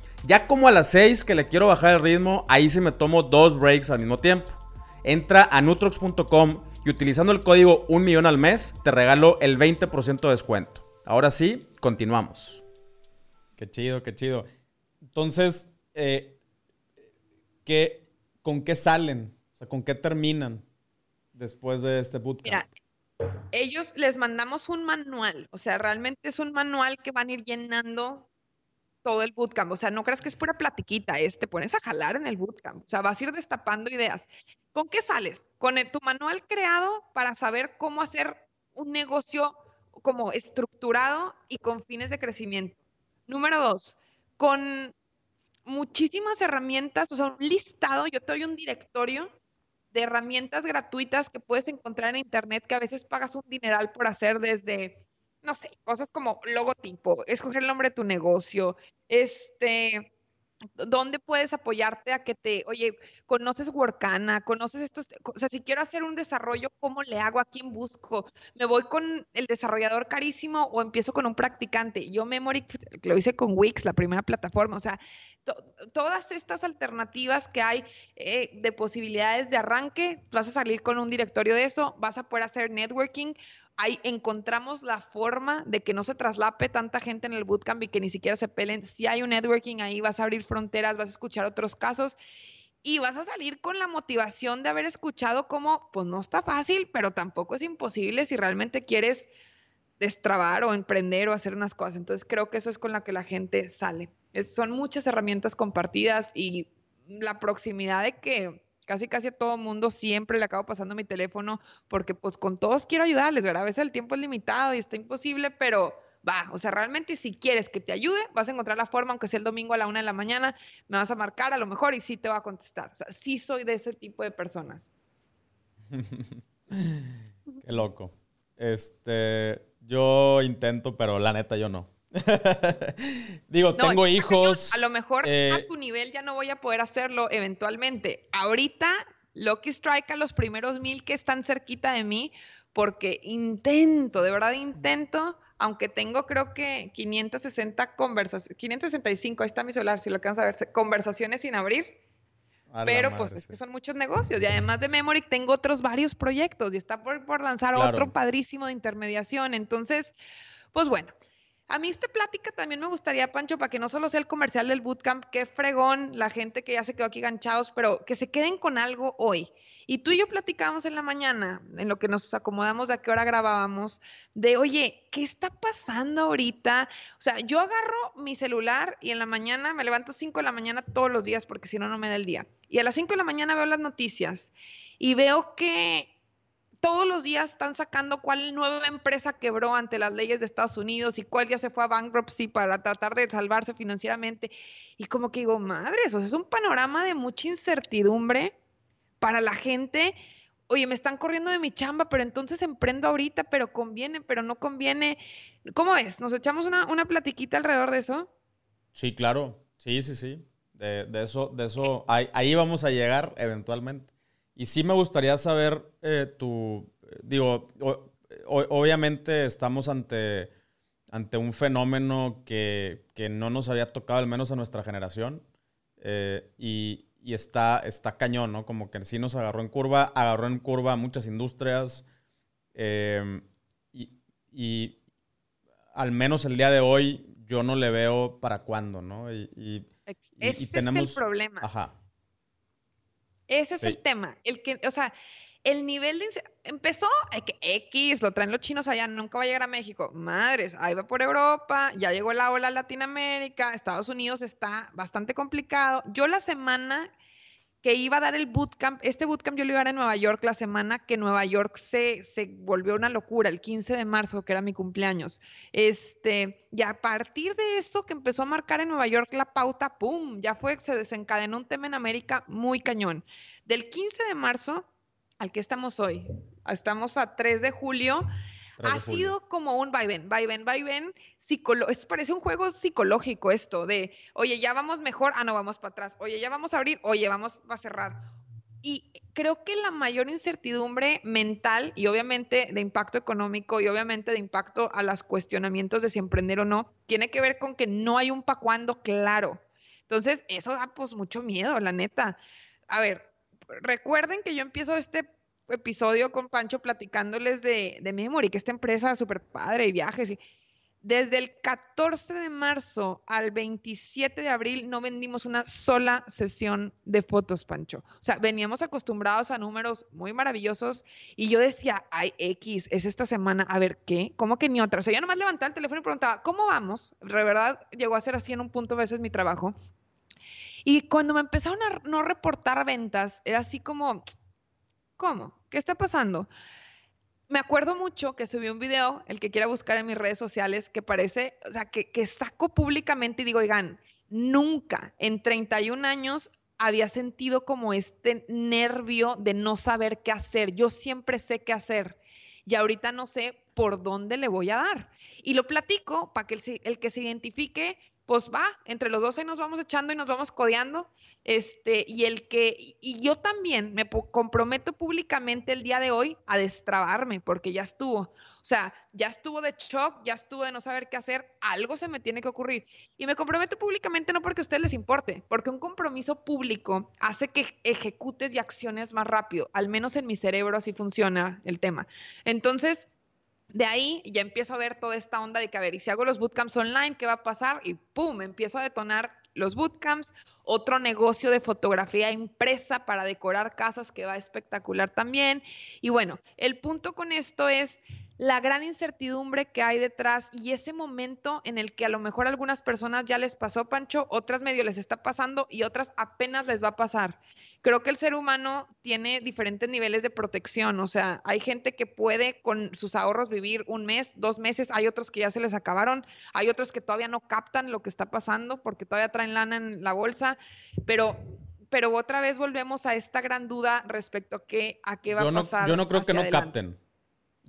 S2: Ya como a las 6 que le quiero bajar el ritmo, ahí sí me tomo dos breaks al mismo tiempo. Entra a nutrox.com y utilizando el código 1 millón al mes te regalo el 20% de descuento. Ahora sí, continuamos. Qué chido, qué chido. Entonces, eh, ¿con qué salen? O sea, ¿con qué terminan después de este bootcamp?
S1: Mira, ellos les mandamos un manual, o sea, realmente es un manual que van a ir llenando todo el bootcamp. O sea, no creas que es pura platiquita, es te pones a jalar en el bootcamp. O sea, vas a ir destapando ideas. ¿Con qué sales? Con tu manual creado para saber cómo hacer un negocio como estructurado y con fines de crecimiento. Número dos, con muchísimas herramientas, o sea, un listado, yo te doy un directorio de herramientas gratuitas que puedes encontrar en internet que a veces pagas un dineral por hacer desde, no sé, cosas como logotipo, escoger el nombre de tu negocio, este, ¿Dónde puedes apoyarte a que te, oye, conoces Workana, conoces estos, o sea, si quiero hacer un desarrollo, ¿cómo le hago? ¿A quién busco? ¿Me voy con el desarrollador carísimo o empiezo con un practicante? Yo Memory lo hice con Wix, la primera plataforma, o sea, todas estas alternativas que hay eh, de posibilidades de arranque, vas a salir con un directorio de eso, vas a poder hacer networking, ahí encontramos la forma de que no se traslape tanta gente en el bootcamp y que ni siquiera se pelen. Si hay un networking ahí, vas a abrir fronteras, vas a escuchar otros casos y vas a salir con la motivación de haber escuchado cómo, pues no está fácil, pero tampoco es imposible si realmente quieres destrabar o emprender o hacer unas cosas. Entonces creo que eso es con la que la gente sale. son muchas herramientas compartidas y la proximidad de que casi casi a todo mundo siempre le acabo pasando mi teléfono porque pues con todos quiero ayudarles, ¿verdad? A veces el tiempo es limitado y está imposible, pero va, o sea, realmente si quieres que te ayude, vas a encontrar la forma, aunque sea el domingo a la una de la mañana, me vas a marcar a lo mejor y sí te va a contestar. O sea, sí soy de ese tipo de personas.
S2: Qué loco. Este, yo intento, pero la neta yo no. Digo, tengo hijos.
S1: A lo mejor a eh, tu nivel ya no voy a poder hacerlo eventualmente. Ahorita, Lucky Strike a los primeros mil que están cerquita de mí, porque intento, de verdad intento, aunque tengo creo que 560 conversaciones, 565, ahí está mi celular, si lo alcanzas a ver, conversaciones sin abrir. pero pues es que son muchos negocios y además de Memory tengo otros varios proyectos y está por, por lanzar otro padrísimo de intermediación. Entonces, pues bueno, a mí esta plática también me gustaría, Pancho, para que no solo sea el comercial del bootcamp, qué fregón la gente que ya se quedó aquí ganchados, pero que se queden con algo hoy. Y tú y yo platicábamos en la mañana, en lo que nos acomodamos de a qué hora grabábamos, de, oye, ¿qué está pasando ahorita? O sea, yo agarro mi celular y en la mañana me levanto 5 de la mañana todos los días porque si no, no me da el día. Y a las 5 de la mañana veo las noticias y veo que todos los días están sacando cuál nueva empresa quebró ante las leyes de Estados Unidos y cuál ya se fue a bankruptcy para tratar de salvarse financieramente. Y como que digo, madres, o sea, es un panorama de mucha incertidumbre para la gente. Oye, me están corriendo de mi chamba, pero entonces emprendo ahorita, pero conviene, pero no conviene. ¿Cómo es? ¿Nos echamos una, platiquita alrededor de eso?
S2: Sí, claro. Sí, sí, sí. De, eso, de eso, ahí vamos a llegar eventualmente. Y sí me gustaría saber eh, tu, digo, obviamente estamos ante, ante un fenómeno que, no nos había tocado, al menos a nuestra generación. Eh, y, y está, está cañón, ¿no? Como que sí nos agarró en curva, agarró en curva muchas industrias. Em, y, al menos el día de hoy yo no le veo para cuándo, ¿no? Y,
S1: Ese es el problema. Ajá. Ese es el tema. El que, o sea, el nivel de... Empezó X, lo traen los chinos allá, nunca va a llegar a México. Madres, ahí va por Europa, ya llegó la ola a Latinoamérica, Estados Unidos está bastante complicado. Yo la semana que iba a dar el bootcamp, este bootcamp yo lo iba a dar en Nueva York la semana que Nueva York se, se volvió una locura, el 15 de marzo, que era mi cumpleaños. Este, y a partir de eso que empezó a marcar en Nueva York la pauta, ¡pum! Ya fue, se desencadenó un tema en América muy cañón. Del 15 de marzo al que estamos hoy. Estamos a 3 de julio. Ha sido como un vaivén, vaivén, vaivén. Es, parece un juego psicológico esto de, oye, ya vamos mejor, ah, no, vamos para atrás. Oye, ya vamos a abrir, oye, vamos a cerrar. Y creo que la mayor incertidumbre mental y obviamente de impacto económico y obviamente de impacto a los cuestionamientos de si emprender o no, tiene que ver con que no hay un pa' cuándo claro. Entonces, eso da pues mucho miedo, la neta. A ver, recuerden que yo empiezo este episodio con Pancho platicándoles de, de Memory, que esta empresa súper padre y viajes. Y desde el 14 de marzo al 27 de abril no vendimos una sola sesión de fotos, Pancho. O sea, veníamos acostumbrados a números muy maravillosos y yo decía, ay, X, es esta semana, a ver qué, ¿cómo que ni otra? O sea, yo nomás levantaba el teléfono y preguntaba, ¿cómo vamos? De verdad, llegó a ser así en un punto veces mi trabajo. Y cuando me empezaron a no reportar ventas, era así como, ¿cómo? ¿Qué está pasando? Me acuerdo mucho que subí un video, el que quiera buscar en mis redes sociales, que parece, o sea, que, que saco públicamente y digo, oigan, nunca en 31 años había sentido como este nervio de no saber qué hacer. Yo siempre sé qué hacer y ahorita no sé por dónde le voy a dar. Y lo platico para que el, el, que se identifique pues va, entre los dos ahí nos vamos echando y nos vamos codeando. Este, y el que, y yo también me comprometo públicamente el día de hoy a destrabarme, porque ya estuvo. O sea, ya estuvo de shock, ya estuvo de no saber qué hacer, algo se me tiene que ocurrir. Y me comprometo públicamente no porque a ustedes les importe, porque un compromiso público hace que ejecutes y acciones más rápido. Al menos en mi cerebro así funciona el tema. Entonces, de ahí ya empiezo a ver toda esta onda de que, a ver, y si hago los bootcamps online, ¿qué va a pasar? Y pum, empiezo a detonar los bootcamps, otro negocio de fotografía impresa para decorar casas que va espectacular también. Y bueno, el punto con esto es la gran incertidumbre que hay detrás y ese momento en el que a lo mejor a algunas personas ya les pasó, Pancho, otras medio les está pasando y otras apenas les va a pasar. Creo que el ser humano tiene diferentes niveles de protección, o sea, hay gente que puede con sus ahorros vivir un mes, dos meses, hay otros que ya se les acabaron, hay otros que todavía no captan lo que está pasando porque todavía traen lana en la bolsa, pero pero otra vez volvemos a esta gran duda respecto a qué, a qué va a pasar.
S2: Yo no creo que no capten.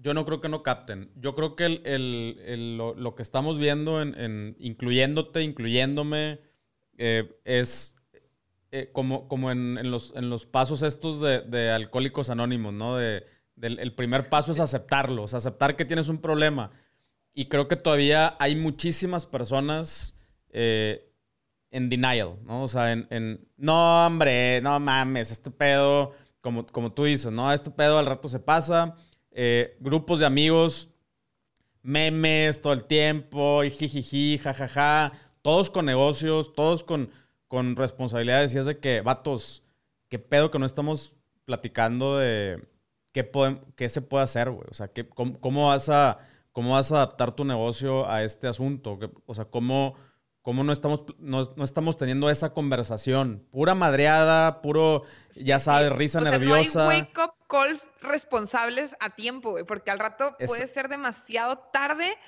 S2: Yo no creo que no capten. Yo creo que el, lo, que estamos viendo, en, incluyéndote, incluyéndome, eh, es eh, como, como en, los, en los pasos estos de, alcohólicos anónimos, ¿no? De, el primer paso es aceptarlo, es aceptar que tienes un problema. Y creo que todavía hay muchísimas personas eh, en denial, ¿no? O sea, en, no, hombre, no mames, este pedo, como, como tú dices, ¿no? Este pedo al rato se pasa eh, grupos de amigos, memes todo el tiempo, y jijiji, jajaja, todos con negocios, todos con, con responsabilidades. Y es de que, vatos, qué pedo que no estamos platicando de qué, qué se puede hacer, güey. O sea, qué, cómo, vas a, ¿cómo vas a adaptar tu negocio a este asunto? O sea, cómo cómo no estamos, no, estamos teniendo esa conversación. Pura madreada, puro, ya sabes, risa nerviosa.
S1: No hay wake up calls responsables a tiempo, güey, porque al rato puede ser demasiado tarde.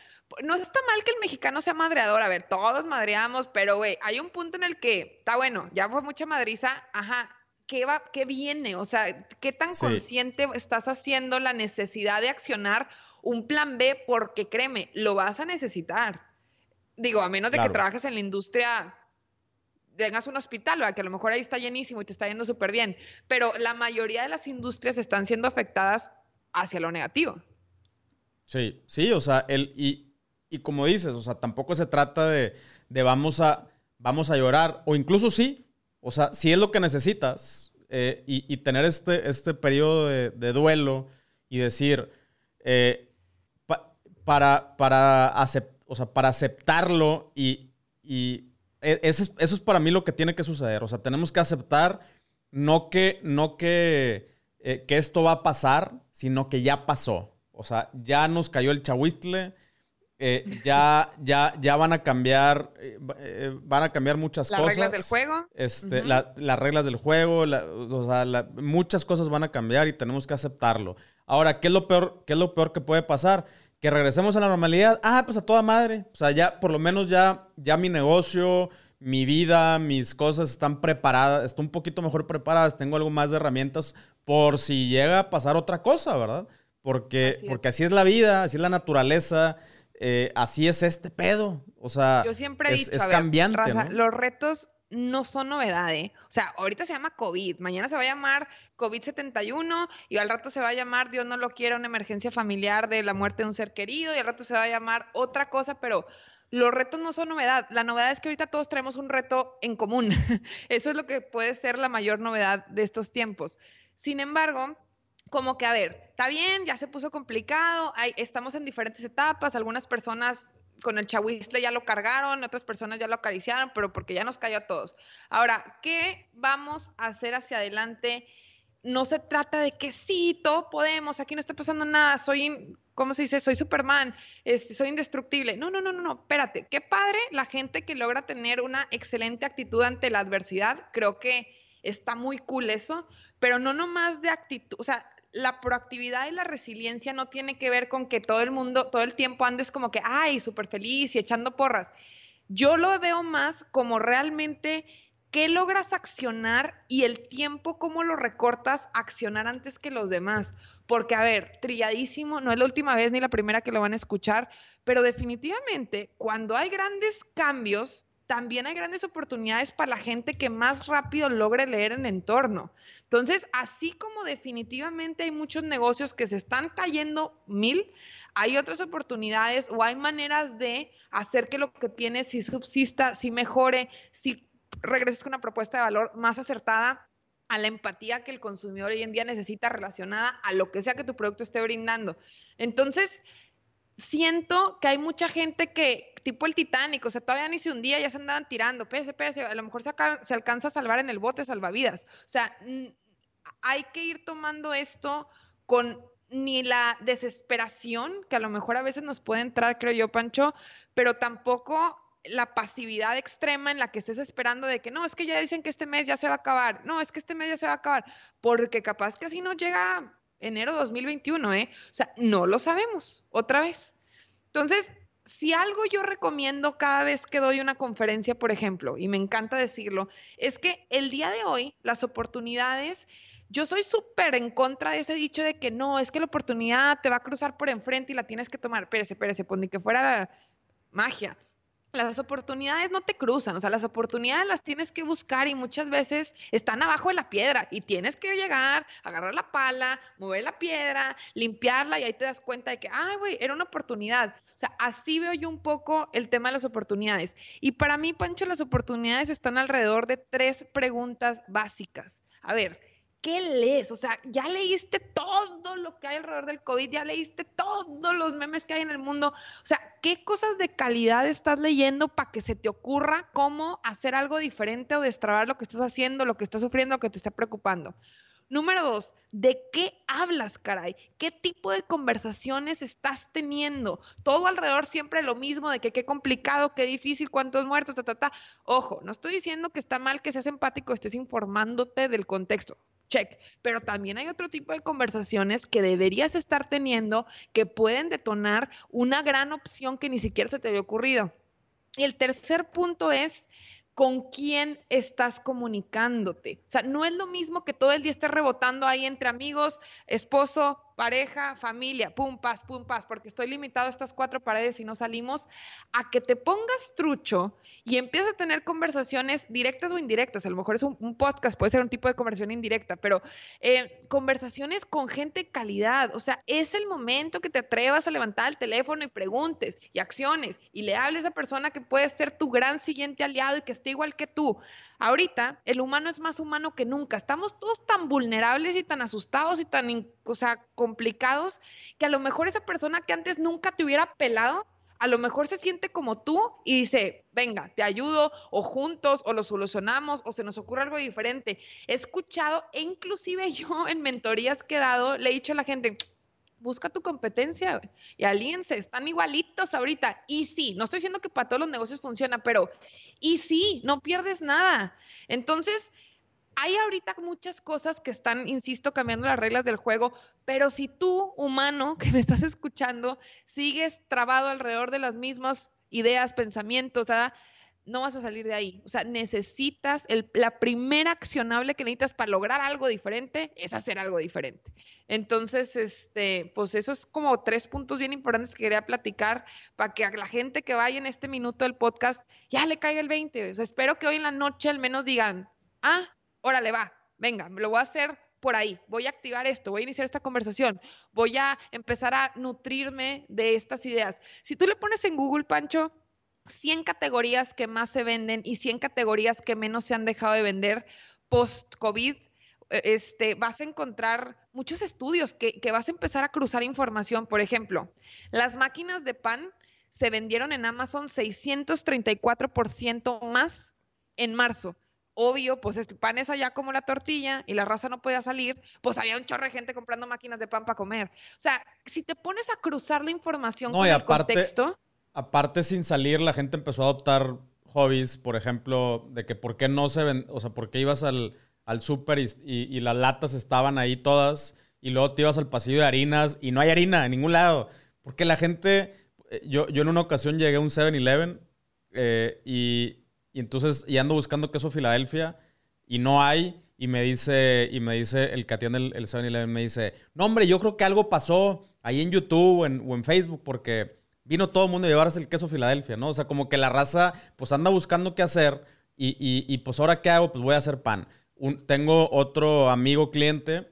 S1: No está mal que el mexicano sea madreador, a ver, todos madreamos, pero güey, hay un punto en el que está bueno, ya fue mucha madriza, ajá, ¿qué va, qué viene? O sea, ¿qué tan consciente estás haciendo la necesidad de accionar un plan B? Porque créeme, lo vas a necesitar. Digo, a menos de que trabajes en la industria, tengas un hospital, que a lo mejor ahí está llenísimo y te está yendo súper bien, pero la mayoría de las industrias están siendo afectadas hacia lo negativo.
S2: Sí, sí, o sea, el, y, y como dices, o sea, tampoco se trata de, de vamos, a, vamos a llorar, o incluso sí, O sea, si es lo que necesitas eh, y, tener este, este periodo de, duelo y decir, eh, para, para, o sea, para aceptarlo y, y e, eso, es, para mí lo que tiene que suceder. O sea, tenemos que aceptar no que, no que, eh, que esto va a pasar, sino que ya pasó. O sea, ya nos cayó el chahuistle, eh, ya, ya, ya van a cambiar, eh, van a cambiar muchas cosas.
S1: Las reglas del juego.
S2: Este, las reglas del juego, o sea, muchas cosas van a cambiar y tenemos que aceptarlo. Ahora, ¿qué es lo peor, qué es lo peor que puede pasar? Que regresemos a la normalidad. Ah, pues a toda madre. O sea, ya, por lo menos ya, ya mi negocio, mi vida, mis cosas están preparadas, están un poquito mejor preparadas, tengo algo más de herramientas por si llega a pasar otra cosa, ¿verdad? Porque así, porque así es la vida, así es la naturaleza, eh, así es este pedo. O sea,
S1: Yo siempre he dicho, es, cambiante. Los retos no son novedad, ¿eh? O sea, ahorita se llama COVID, mañana se va a llamar COVID-71 y al rato se va a llamar, Dios no lo quiera, una emergencia familiar de la muerte de un ser querido y al rato se va a llamar otra cosa, pero los retos no son novedad. La novedad es que ahorita todos traemos un reto en común. Eso es lo que puede ser la mayor novedad de estos tiempos. Sin embargo, como que, a ver, está bien, ya se puso complicado, estamos en diferentes etapas, algunas personas con el chahuistle ya lo cargaron, otras personas ya lo acariciaron, pero porque ya nos cayó a todos. Ahora, ¿qué vamos a hacer hacia adelante? No se trata de que sí, todo podemos, aquí no está pasando nada, soy, ¿cómo se dice? Soy Superman, este, soy indestructible. No, no, no, no, no, espérate, qué padre la gente que logra tener una excelente actitud ante la adversidad, creo que está muy cool eso, pero no nomás de actitud, o sea, la proactividad y la resiliencia no tiene que ver con que todo el mundo, todo el tiempo andes como que, ay, súper feliz y echando porras. Yo lo veo más como realmente qué logras accionar y el tiempo, cómo lo recortas accionar antes que los demás. Porque, a ver, trilladísimo, no es la última vez ni la primera que lo van a escuchar, pero definitivamente cuando hay grandes cambios, también hay grandes oportunidades para la gente que más rápido logre leer el entorno. Entonces, así como definitivamente hay muchos negocios que se están cayendo mil, hay otras oportunidades o hay maneras de hacer que lo que tienes si subsista, si mejore, si regreses con una propuesta de valor más acertada a la empatía que el consumidor hoy en día necesita relacionada a lo que sea que tu producto esté brindando. Entonces, siento que hay mucha gente que, tipo el Titanic, o sea, todavía ni se hundía, ya se andaban tirando, pese, pese, a lo mejor se, se alcanza a salvar en el bote salvavidas. O sea, hay que ir tomando esto con ni la desesperación, que a lo mejor a veces nos puede entrar, creo yo, Pancho, pero tampoco la pasividad extrema en la que estés esperando de que no, es que ya dicen que este mes ya se va a acabar, no, es que este mes ya se va a acabar, porque capaz que así no llega enero 2021, ¿eh? O sea, no lo sabemos, otra vez. Entonces, si algo yo recomiendo cada vez que doy una conferencia, por ejemplo, y me encanta decirlo, es que el día de hoy las oportunidades, yo soy súper en contra de ese dicho de que no, es que la oportunidad te va a cruzar por enfrente y la tienes que tomar. Espérese, espérese, pues ni que fuera magia las oportunidades no te cruzan, o sea, las oportunidades las tienes que buscar y muchas veces están abajo de la piedra y tienes que llegar, agarrar la pala, mover la piedra, limpiarla y ahí te das cuenta de que, ay, güey, era una oportunidad. O sea, así veo yo un poco el tema de las oportunidades. Y para mí, Pancho, las oportunidades están alrededor de tres preguntas básicas. A ver, ¿qué lees? O sea, ya leíste todo lo que hay alrededor del COVID, ya leíste todos los memes que hay en el mundo. O sea, ¿qué cosas de calidad estás leyendo para que se te ocurra cómo hacer algo diferente o destrabar lo que estás haciendo, lo que estás sufriendo, lo que te está preocupando? Número dos, ¿de qué hablas, caray? ¿Qué tipo de conversaciones estás teniendo? Todo alrededor siempre lo mismo, de que qué complicado, qué difícil, cuántos muertos, ta, ta, ta. Ojo, no estoy diciendo que está mal que seas empático, estés informándote del contexto check. Pero también hay otro tipo de conversaciones que deberías estar teniendo que pueden detonar una gran opción que ni siquiera se te había ocurrido. Y el tercer punto es con quién estás comunicándote. O sea, no es lo mismo que todo el día estés rebotando ahí entre amigos, esposo, pareja, familia, pum, paz, pum, paz, porque estoy limitado a estas cuatro paredes y no salimos, a que te pongas trucho y empieces a tener conversaciones directas o indirectas. A lo mejor es un, podcast, puede ser un tipo de conversación indirecta, pero eh, conversaciones con gente de calidad. O sea, es el momento que te atrevas a levantar el teléfono y preguntes y acciones y le hables a esa persona que puede ser tu gran siguiente aliado y que esté igual que tú. Ahorita, el humano es más humano que nunca. Estamos todos tan vulnerables y tan asustados y tan, o sea, complicados, que a lo mejor esa persona que antes nunca te hubiera pelado, a lo mejor se siente como tú y dice, venga, te ayudo, o juntos, o lo solucionamos, o se nos ocurre algo diferente. He escuchado, e inclusive yo en mentorías que he dado, le he dicho a la gente, busca tu competencia y alíense, están igualitos ahorita. Y sí, no estoy diciendo que para todos los negocios funciona, pero y sí, no pierdes nada. Entonces, hay ahorita muchas cosas que están, insisto, cambiando las reglas del juego, pero si tú, humano, que me estás escuchando, sigues trabado alrededor de las mismas ideas, pensamientos, no vas a salir de ahí. O sea, necesitas, la primera accionable que necesitas para lograr algo diferente es hacer algo diferente. Entonces, este, pues eso es como tres puntos bien importantes que quería platicar para que a la gente que vaya en este minuto del podcast ya le caiga el 20. O sea, espero que hoy en la noche al menos digan, ah, órale, va, venga, lo voy a hacer por ahí, voy a activar esto, voy a iniciar esta conversación, voy a empezar a nutrirme de estas ideas. Si tú le pones en Google, Pancho, 100 categorías que más se venden y 100 categorías que menos se han dejado de vender post-COVID, eh, este, vas a encontrar muchos estudios que, que vas a empezar a cruzar información. Por ejemplo, las máquinas de pan se vendieron en Amazon 634% más en marzo obvio, pues el pan es allá como la tortilla y la raza no podía salir, pues había un chorro de gente comprando máquinas de pan para comer. O sea, si te pones a cruzar la información con el contexto.
S2: Aparte, sin salir, la gente empezó a adoptar hobbies, por ejemplo, de que por qué no se ven, o sea, por qué ibas al, al súper y, las latas estaban ahí todas y luego te ibas al pasillo de harinas y no hay harina en ningún lado. Porque la gente, eh, yo, yo en una ocasión llegué a un 7-Eleven eh, y y entonces, y ando buscando queso Filadelfia y no hay. Y me dice, y me dice el que atiende el, 7-Eleven, me dice, no hombre, yo creo que algo pasó ahí en YouTube o en, Facebook porque vino todo el mundo a llevarse el queso Filadelfia, ¿no? O sea, como que la raza pues anda buscando qué hacer y, y, pues ahora qué hago, pues voy a hacer pan. tengo otro amigo cliente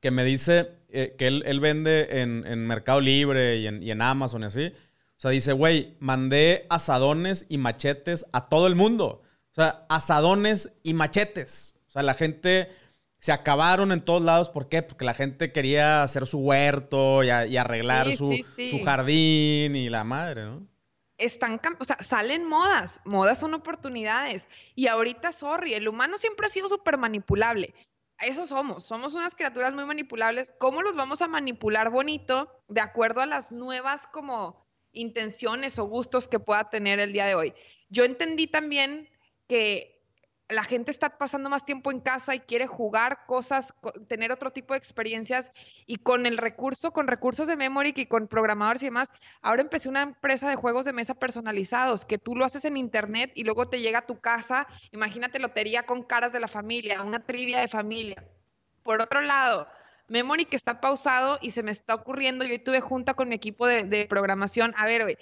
S2: que me dice eh, que él, vende en, Mercado Libre y en, y en Amazon y así o sea, dice, güey, mandé asadones y machetes a todo el mundo. O sea, asadones y machetes. O sea, la gente se acabaron en todos lados. ¿Por qué? Porque la gente quería hacer su huerto y, arreglar su, su, jardín y la madre, ¿no?
S1: Están, o sea, salen modas. Modas son oportunidades. Y ahorita, sorry, el humano siempre ha sido súper manipulable. Eso somos, somos unas criaturas muy manipulables. ¿Cómo los vamos a manipular bonito de acuerdo a las nuevas como intenciones o gustos que pueda tener el día de hoy. Yo entendí también que la gente está pasando más tiempo en casa y quiere jugar cosas, tener otro tipo de experiencias y con el recurso, con recursos de memory y con programadores y demás, ahora empecé una empresa de juegos de mesa personalizados que tú lo haces en internet y luego te llega a tu casa, imagínate lotería con caras de la familia, una trivia de familia. Por otro lado, Memory que está pausado y se me está ocurriendo, yo tuve junta con mi equipo de, programación, a ver, güey,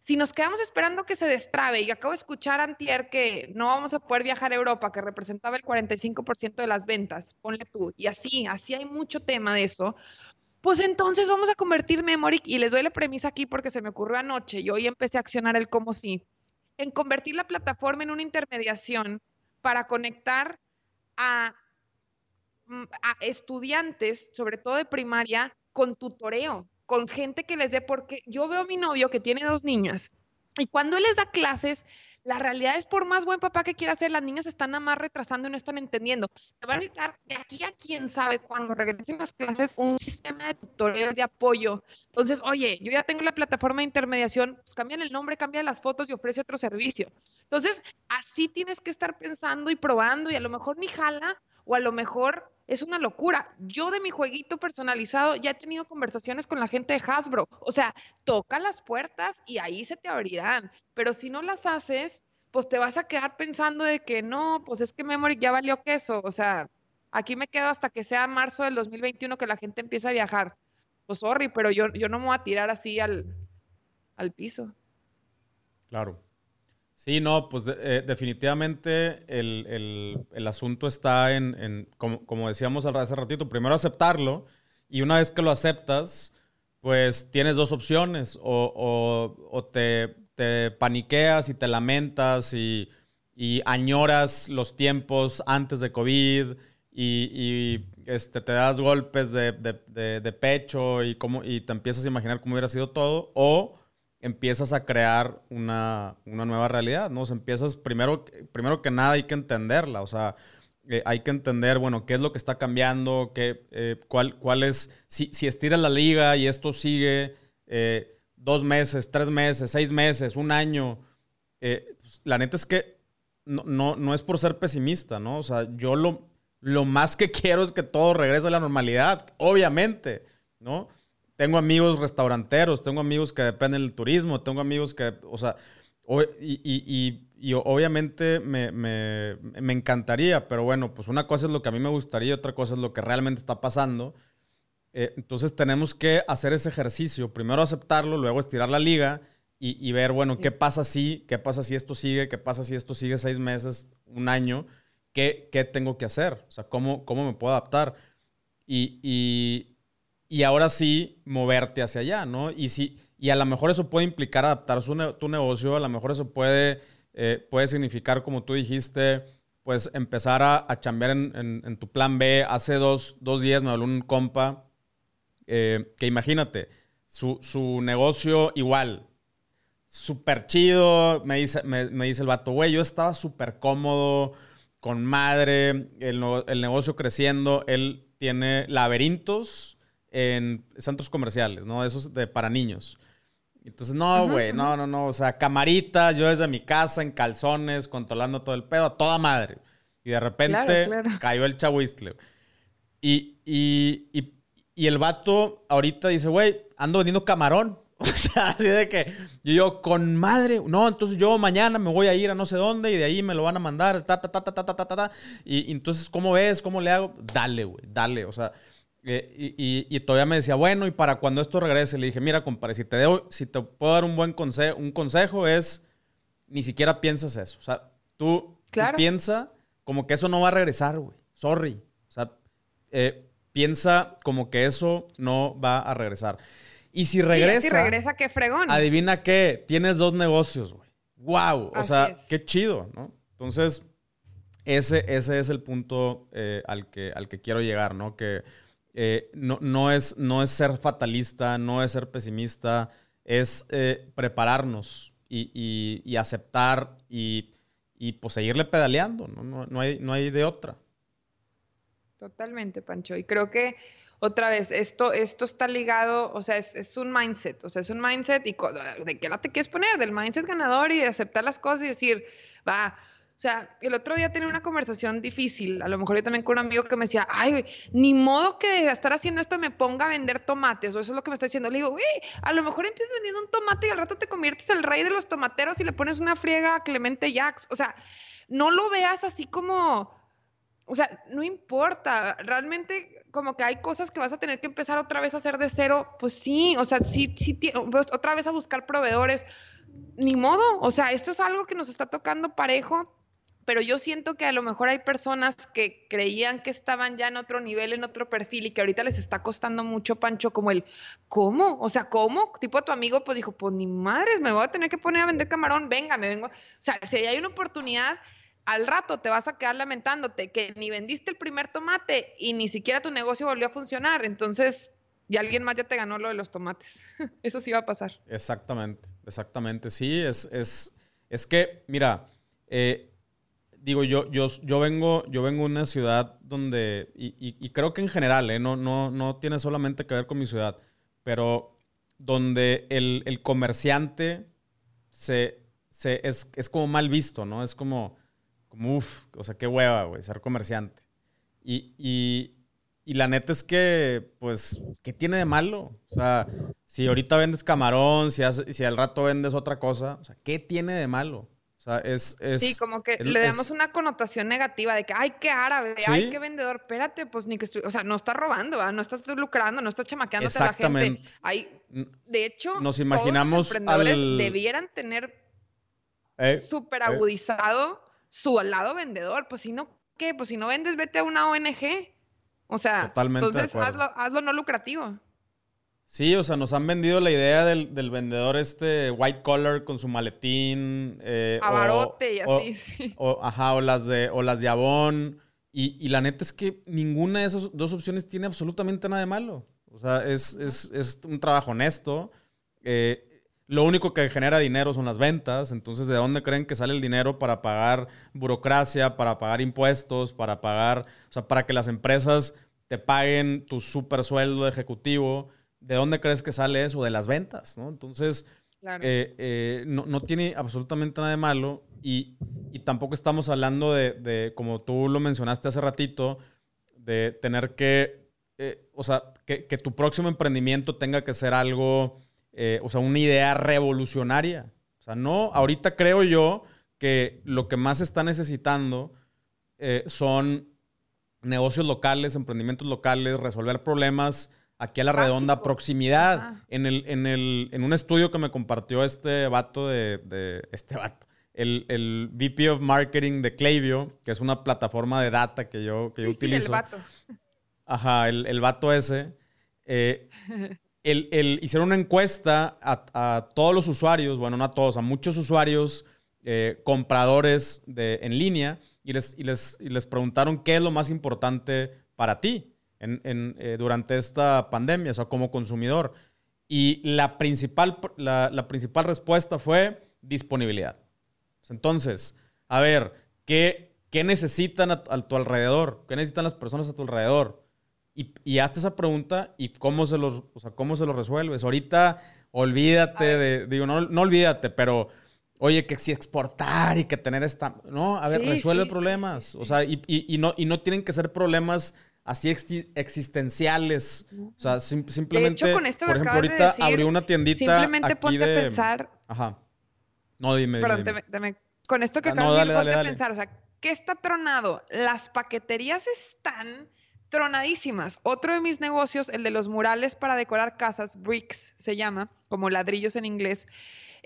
S1: si nos quedamos esperando que se destrabe, y acabo de escuchar antier que no vamos a poder viajar a Europa, que representaba el 45% de las ventas, ponle tú, y así, así hay mucho tema de eso, pues entonces vamos a convertir Memory, y les doy la premisa aquí porque se me ocurrió anoche, y hoy empecé a accionar el cómo sí, en convertir la plataforma en una intermediación para conectar a estudiantes, sobre todo de primaria, con tutoreo, con gente que les dé, porque yo veo a mi novio que tiene dos niñas y cuando él les da clases, la realidad es por más buen papá que quiera ser, las niñas están nada más retrasando y no están entendiendo. Se van a necesitar de aquí a quién sabe cuando regresen las clases un sistema de tutoreo de apoyo. Entonces, oye, yo ya tengo la plataforma de intermediación, pues cambian el nombre, cambian las fotos y ofrece otro servicio. Entonces, así tienes que estar pensando y probando y a lo mejor ni jala o a lo mejor es una locura. Yo de mi jueguito personalizado ya he tenido conversaciones con la gente de Hasbro. O sea, toca las puertas y ahí se te abrirán. Pero si no las haces, pues te vas a quedar pensando de que no, pues es que Memory ya valió queso. O sea, aquí me quedo hasta que sea marzo del 2021 que la gente empiece a viajar. pues sorry, pero yo, yo no me voy a tirar así al, al piso.
S2: Claro. Sí, no, pues eh, definitivamente el, asunto está en, como, decíamos hace ratito, primero aceptarlo y una vez que lo aceptas, pues tienes dos opciones, o, te, paniqueas y te lamentas y, añoras los tiempos antes de COVID y, este, te das golpes de, pecho y, cómo, y te empiezas a imaginar cómo hubiera sido todo, o empiezas a crear una, nueva realidad, ¿no? O sea, empiezas, primero, primero que nada hay que entenderla, o sea, eh, hay que entender, bueno, qué es lo que está cambiando, qué, eh, cuál, cuál es, si, si estira la liga y esto sigue eh, dos meses, tres meses, seis meses, un año, pues, la neta es que no, no, no, es por ser pesimista, ¿no? O sea, yo lo, lo más que quiero es que todo regrese a la normalidad, obviamente, ¿no? Tengo amigos restauranteros, tengo amigos que dependen del turismo, tengo amigos que, o sea, y, obviamente me, encantaría, pero bueno, pues una cosa es lo que a mí me gustaría, otra cosa es lo que realmente está pasando. Eh, entonces tenemos que hacer ese ejercicio, primero aceptarlo, luego estirar la liga y, ver, bueno, qué pasa si, qué pasa si esto sigue, qué pasa si esto sigue seis meses, un año, qué, qué tengo que hacer, o sea, cómo, cómo me puedo adaptar. y, y ahora sí moverte hacia allá, ¿no? Y, si, y a lo mejor eso puede implicar adaptar tu negocio, a lo mejor eso puede, eh, puede significar, como tú dijiste, pues empezar a, a chambear en, tu plan B. Hace dos, días me habló un compa eh, que imagínate, su, negocio igual, súper chido, me dice, me, dice el vato, güey, yo estaba súper cómodo, con madre, el negocio creciendo, él tiene laberintos en centros comerciales, ¿no? Esos de para niños. Entonces, no, güey, no, no, no. O sea, camaritas, yo desde mi casa, en calzones, controlando todo el pedo, a toda madre. Y de repente cayó el chahuistle. Y, y, y, y, el vato ahorita dice, güey, ando vendiendo camarón. O sea, así de que yo, yo, con madre, no, entonces yo mañana me voy a ir a no sé dónde y de ahí me lo van a mandar, ta, ta, ta, ta, ta, ta, ta, ta. Y, y entonces, ¿cómo ves? ¿Cómo le hago? Dale, güey, dale. O sea, eh, y, todavía me decía, bueno, y para cuando esto regrese, le dije, mira, compadre, si te, debo, si te puedo dar un buen consejo, un consejo es, ni siquiera piensas eso. O sea, tú, piensa como que eso no va a regresar, güey. Sorry. O sea, eh, piensa como que eso no va a regresar. Y si regresa... si
S1: regresa, qué fregón.
S2: Adivina qué, tienes dos negocios, güey. ¡Wow! O sea, qué chido, ¿no? Entonces, ese, ese es el punto eh, al, que, al que quiero llegar, ¿no? Que eh, no, no, es, no es ser fatalista, no es ser pesimista, es eh, prepararnos y, aceptar y, pues seguirle pedaleando, ¿no? No, hay, no hay de otra.
S1: Totalmente, Pancho. Y creo que otra vez, esto, esto está ligado, o sea, es, un mindset, o sea, es un mindset y de qué la te quieres poner, del mindset ganador y de aceptar las cosas y decir, va, o sea, el otro día tenía una conversación difícil, a lo mejor yo también con un amigo que me decía, ay, güey, ni modo que de estar haciendo esto me ponga a vender tomates, o eso es lo que me está diciendo. Le digo, güey, a lo mejor empiezas vendiendo un tomate y al rato te conviertes el rey de los tomateros y le pones una friega a Clemente Jax. O sea, no lo veas así como, o sea, no importa, realmente como que hay cosas que vas a tener que empezar otra vez a hacer de cero, pues sí, o sea, sí, sí, pues otra vez a buscar proveedores, ni modo, o sea, esto es algo que nos está tocando parejo pero yo siento que a lo mejor hay personas que creían que estaban ya en otro nivel, en otro perfil y que ahorita les está costando mucho, Pancho, como el, ¿cómo? O sea, ¿cómo? Tipo tu amigo, pues dijo, pues ni madres, me voy a tener que poner a vender camarón, venga, me vengo. O sea, si hay una oportunidad, al rato te vas a quedar lamentándote que ni vendiste el primer tomate y ni siquiera tu negocio volvió a funcionar. Entonces, y alguien más ya te ganó lo de los tomates. Eso sí va a pasar.
S2: Exactamente, exactamente. Sí, es, es, es que, mira, eh, digo, yo, yo, yo, vengo, yo vengo de una ciudad donde, y, creo que en general, ¿eh? no, no, no tiene solamente que ver con mi ciudad, pero donde el, comerciante se, se es, es, como mal visto, ¿no? Es como, como uff, o sea, qué hueva, güey, ser comerciante. Y, y, y, la neta es que, pues, ¿qué tiene de malo? O sea, si ahorita vendes camarón, si, si al rato vendes otra cosa, o sea, ¿qué tiene de malo? O sea, es,
S1: sí, como que le damos una connotación negativa de que, ay, qué árabe, ay, qué vendedor. Espérate, pues ni que estoy, o sea, no estás robando, no estás lucrando, no estás chamaqueándote a la gente. Hay, de hecho,
S2: nos imaginamos
S1: todos los emprendedores debieran tener eh, súper eh. agudizado su lado vendedor. Pues si no, ¿qué? Pues si no vendes, vete a una ONG. O sea, entonces hazlo, hazlo no lucrativo.
S2: Sí, o sea, nos han vendido la idea del, vendedor este white collar con su maletín.
S1: Eh, Avarote y así, sí.
S2: O, ajá, o las de, o las de Avon. Y, la neta es que ninguna de esas dos opciones tiene absolutamente nada de malo. O sea, es, un trabajo honesto. Eh, lo único que genera dinero son las ventas. Entonces, ¿de dónde creen que sale el dinero para pagar burocracia, para pagar impuestos, para pagar, o sea, para que las empresas te paguen tu super sueldo ejecutivo? ¿De dónde crees que sale eso? De las ventas, ¿no? Entonces, eh, eh, no, tiene absolutamente nada de malo y, tampoco estamos hablando de, como tú lo mencionaste hace ratito, de tener que, eh, o sea, que, tu próximo emprendimiento tenga que ser algo, o sea, una idea revolucionaria. O sea, no, ahorita creo yo que lo que más está necesitando son negocios locales, emprendimientos locales, resolver problemas aquí a la redonda, proximidad. En, el, en, el, en un estudio que me compartió este vato de, este vato, el, el, VP of Marketing de Klaviyo, que es una plataforma de data que yo, que yo utilizo. el vato. Ajá, el, el vato ese. Eh, el, hicieron una encuesta a, todos los usuarios, bueno, no a todos, a muchos usuarios eh, compradores de, en línea y les, y, les, y les preguntaron qué es lo más importante para ti en, eh, durante esta pandemia, o sea, como consumidor. Y la principal, la, principal respuesta fue disponibilidad. Entonces, a ver, ¿qué, qué necesitan a, tu alrededor? ¿Qué necesitan las personas a tu alrededor? Y, y hazte esa pregunta y cómo se los, o sea, cómo se lo resuelves. Ahorita, olvídate de, digo, no, no olvídate, pero oye, que si exportar y que tener esta. No, a ver, resuelve problemas. o sea, y, y, no, y no tienen que ser problemas así existenciales. O sea, simplemente. De hecho, con esto por ejemplo, ahorita decir, abrió una tiendita.
S1: Simplemente ponte a pensar.
S2: Ajá. No, dime.
S1: Perdón, dime, con esto que ah, acabas de decir, ponte a pensar. O sea, ¿qué está tronado? Las paqueterías están tronadísimas. Otro de mis negocios, el de los murales para decorar casas, bricks se llama, como ladrillos en inglés.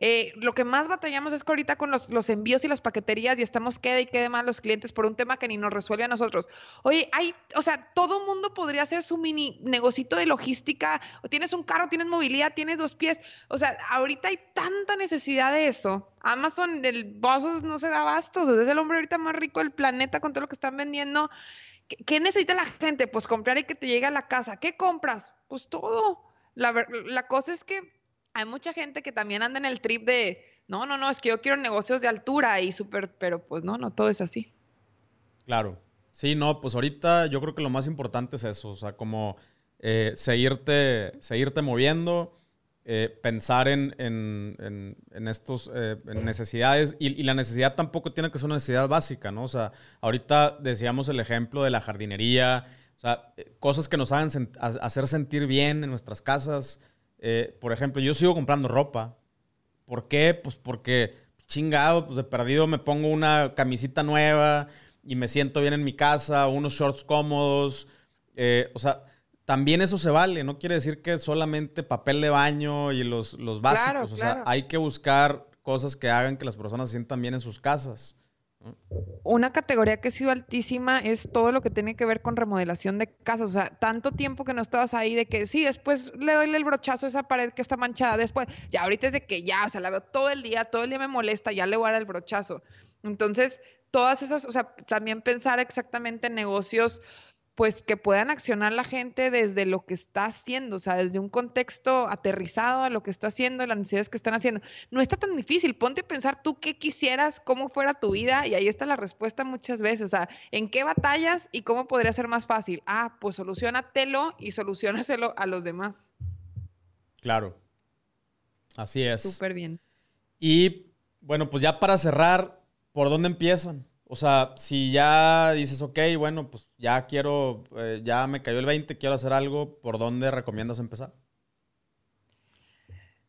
S1: Eh, lo que más batallamos es que ahorita con los, envíos y las paqueterías y estamos quede y quede mal los clientes por un tema que ni nos resuelve a nosotros. Oye, hay, o sea, todo mundo podría hacer su mini negocito de logística. O tienes un carro, tienes movilidad, tienes dos pies. O sea, ahorita hay tanta necesidad de eso. Amazon, el Bossos no se da bastos. Es el hombre ahorita más rico del planeta con todo lo que están vendiendo. ¿Qué, necesita la gente? Pues comprar y que te llegue a la casa. ¿Qué compras? Pues todo. La, la cosa es que hay mucha gente que también anda en el trip de, no, no, no, es que yo quiero negocios de altura y súper, pero pues no, no, todo es así.
S2: Claro. Sí, no, pues ahorita yo creo que lo más importante es eso, o sea, como eh, seguirte, seguirte moviendo, eh, pensar en, en, en, eh, necesidades y, la necesidad tampoco tiene que ser una necesidad básica, ¿no? O sea, ahorita decíamos el ejemplo de la jardinería, o sea, cosas que nos hagan hacer sentir bien en nuestras casas, eh, por ejemplo, yo sigo comprando ropa. ¿Por qué? Pues porque chingado, pues de perdido me pongo una camisita nueva y me siento bien en mi casa, unos shorts cómodos. Eh, o sea, también eso se vale. No quiere decir que solamente papel de baño y los, los básicos. o sea, hay que buscar cosas que hagan que las personas se sientan bien en sus casas.
S1: Una categoría que ha sido altísima es todo lo que tiene que ver con remodelación de casas. O sea, tanto tiempo que no estabas ahí de que sí, después le doy el brochazo a esa pared que está manchada. Después, ya ahorita es de que ya, o sea, la veo todo el día, todo el día me molesta, ya le voy a dar el brochazo. Entonces, todas esas, o sea, también pensar exactamente en negocios pues que puedan accionar la gente desde lo que está haciendo, o sea, desde un contexto aterrizado a lo que está haciendo, las necesidades que están haciendo. No está tan difícil, ponte a pensar tú qué quisieras, cómo fuera tu vida, y ahí está la respuesta muchas veces, o sea, ¿en qué batallas y cómo podría ser más fácil? Ah, pues solucionatelo y solucionaselo a los demás.
S2: Claro, así es.
S1: Súper bien.
S2: Y bueno, pues ya para cerrar, ¿por dónde empiezan? O sea, si ya dices, ok, bueno, pues ya quiero, eh, ya me cayó el 20, quiero hacer algo, ¿por dónde recomiendas empezar?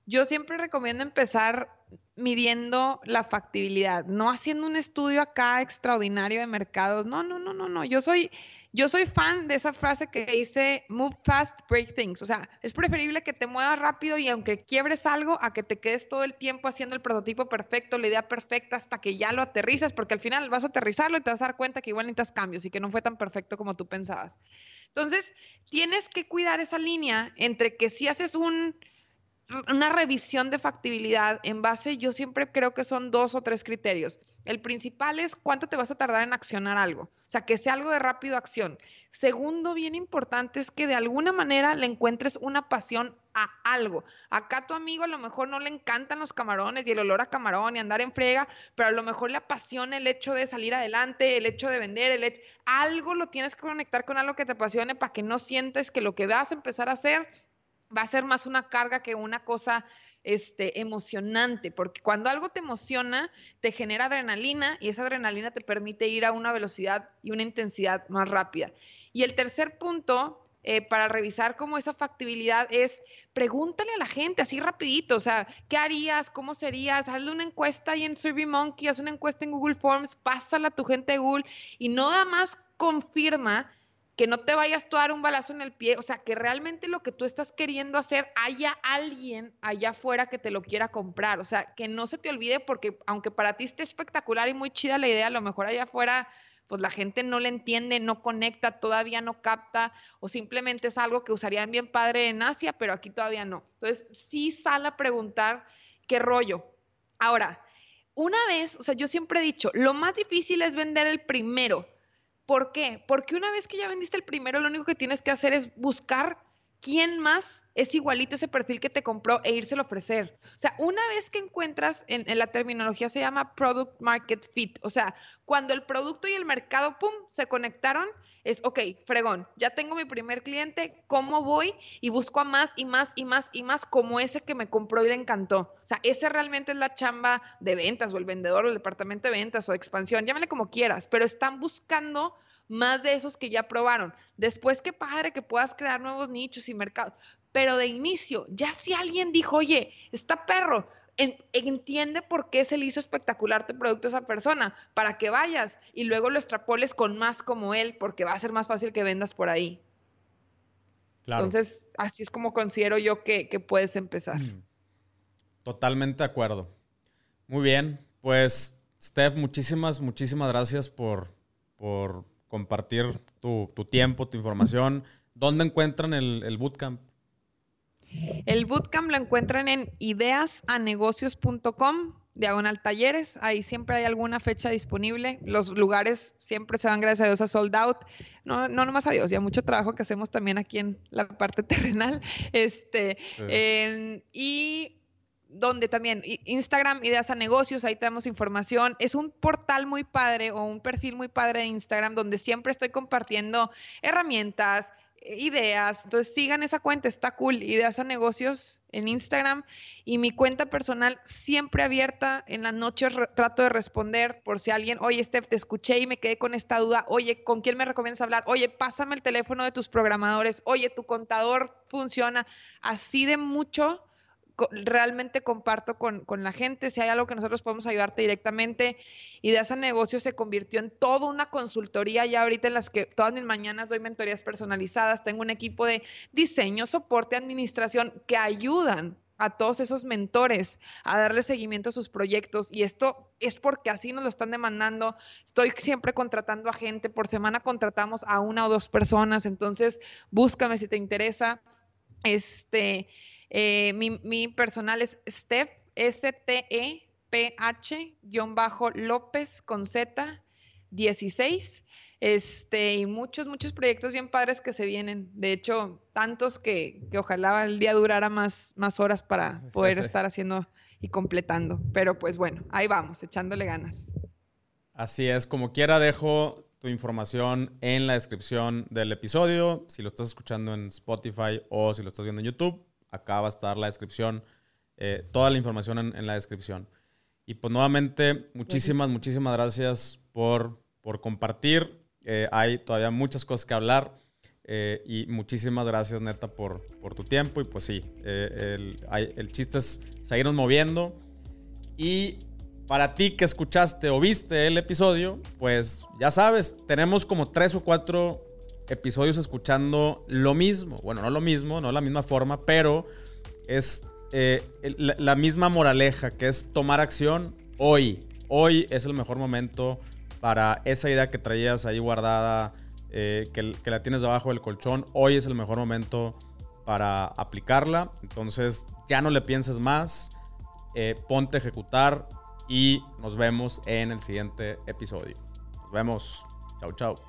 S1: yo siempre recomiendo empezar midiendo la factibilidad, no haciendo un estudio acá extraordinario de mercados. No, no, no, no, no. Yo soy, yo soy fan de esa frase que dice move fast, break things. O sea, es preferible que te muevas rápido y aunque quiebres algo, a que te quedes todo el tiempo haciendo el prototipo perfecto, la idea perfecta hasta que ya lo aterrizas, porque al final vas a aterrizarlo y te vas a dar cuenta que igual necesitas cambios y que no fue tan perfecto como tú pensabas. Entonces, tienes que cuidar esa línea entre que si haces un una revisión de factibilidad en base, yo siempre creo que son dos o tres criterios. El principal es cuánto te vas a tardar en accionar algo, o sea, que sea algo de rápido acción. Segundo, bien importante, es que de alguna manera le encuentres una pasión a algo. Acá tu amigo a lo mejor no le encantan los camarones y el olor a camarón y andar en frega, pero a lo mejor le apasiona el hecho de salir adelante, el hecho de vender, el algo lo tienes que conectar con algo que te apasione para que no sientes que lo que vas a empezar a hacer va a ser más una carga que una cosa este, emocionante, porque cuando algo te emociona, te genera adrenalina y esa adrenalina te permite ir a una velocidad y una intensidad más rápida. Y el tercer punto eh, para revisar cómo esa factibilidad es, pregúntale a la gente así rapidito, o sea, ¿qué harías? ¿Cómo serías? Hazle una encuesta ahí en SurveyMonkey, haz una encuesta en Google Forms, pásala a tu gente Google y nada más confirma que no te vayas a dar un balazo en el pie, o sea, que realmente lo que tú estás queriendo hacer haya alguien allá afuera que te lo quiera comprar, o sea, que no se te olvide porque aunque para ti esté espectacular y muy chida la idea, a lo mejor allá afuera pues la gente no le entiende, no conecta, todavía no capta, o simplemente es algo que usarían bien padre en Asia, pero aquí todavía no. Entonces, sí sale a preguntar qué rollo. Ahora, una vez, o sea, yo siempre he dicho, lo más difícil es vender el primero. ¿Por qué? Porque una vez que ya vendiste el primero, lo único que tienes que hacer es buscar quién más es igualito ese perfil que te compró e írselo a ofrecer. O sea, una vez que encuentras, en, la terminología se llama product market fit, o sea, cuando el producto y el mercado, ¡pum!, se conectaron, es, ok, fregón, ya tengo mi primer cliente, ¿cómo voy? Y busco a más y más y más y más como ese que me compró y le encantó. O sea, ese realmente es la chamba de ventas o el vendedor o el departamento de ventas o de expansión, llámale como quieras, pero están buscando más de esos que ya probaron. Después, qué padre que puedas crear nuevos nichos y mercados. Pero de inicio, ya si alguien dijo, oye, está perro, entiende por qué se le hizo espectacular tu producto a esa persona, para que vayas y luego lo extrapoles con más como él, porque va a ser más fácil que vendas por ahí. Entonces, así es como considero yo que, que puedes empezar. Mm.
S2: Totalmente de acuerdo. Muy bien, pues, Steph, muchísimas, muchísimas gracias por, por compartir tu, tiempo, tu información. ¿Dónde encuentran el, bootcamp?
S1: El bootcamp lo encuentran en ideasanegocios.com, diagonal talleres. Ahí siempre hay alguna fecha disponible. Los lugares siempre se van, gracias a Dios, a sold out. No, no nomás a Dios, ya mucho trabajo que hacemos también aquí en la parte terrenal. Este, y donde también Instagram, ideas a negocios, ahí tenemos información. Es un portal muy padre o un perfil muy padre de Instagram donde siempre estoy compartiendo herramientas, eh, ideas. Entonces sigan esa cuenta, está cool, ideas a negocios en Instagram. Y mi cuenta personal siempre abierta. En las noches trato de responder por si alguien, oye, Steph, te escuché y me quedé con esta duda. Oye, ¿con quién me recomiendas hablar? Oye, pásame el teléfono de tus programadores. Oye, tu contador funciona. Así de mucho realmente comparto con, la gente, si hay algo que nosotros podemos ayudarte directamente. Y de ese negocio se convirtió en toda una consultoría ya ahorita en las que todas mis mañanas doy mentorías personalizadas. Tengo un equipo de diseño, soporte, administración que ayudan a todos esos mentores a darle seguimiento a sus proyectos y esto es porque así nos lo están demandando. Estoy siempre contratando a gente, por semana contratamos a una o dos personas, entonces búscame si te interesa. Este, eh, mi, personal es Steph, S-T-E-P-H-López con Z 16. Este, y muchos, muchos proyectos bien padres que se vienen. De hecho, tantos que, ojalá el día durara más, más horas para poder estar haciendo y completando. Pero pues bueno, ahí vamos, echándole ganas.
S2: Así es, como quiera dejo tu información en la descripción del episodio, si lo estás escuchando en Spotify o si lo estás viendo en YouTube acá va a estar la descripción, eh, toda la información en, la descripción. Y pues nuevamente, muchísimas, muchísimas gracias por, por compartir. Eh, hay todavía muchas cosas que hablar. Eh, y muchísimas gracias, neta, por, por tu tiempo. Y pues sí, el, el, chiste es seguirnos moviendo. Y para ti que escuchaste o viste el episodio, pues ya sabes, tenemos como tres o cuatro episodios escuchando lo mismo. Bueno, no lo mismo, no la misma forma, pero es eh, la, misma moraleja, que es tomar acción hoy. Hoy es el mejor momento para esa idea que traías ahí guardada, eh, que, la tienes debajo del colchón. Hoy es el mejor momento para aplicarla. Entonces ya no le pienses más, eh, ponte a ejecutar y nos vemos en el siguiente episodio. Nos vemos. Chau, chau.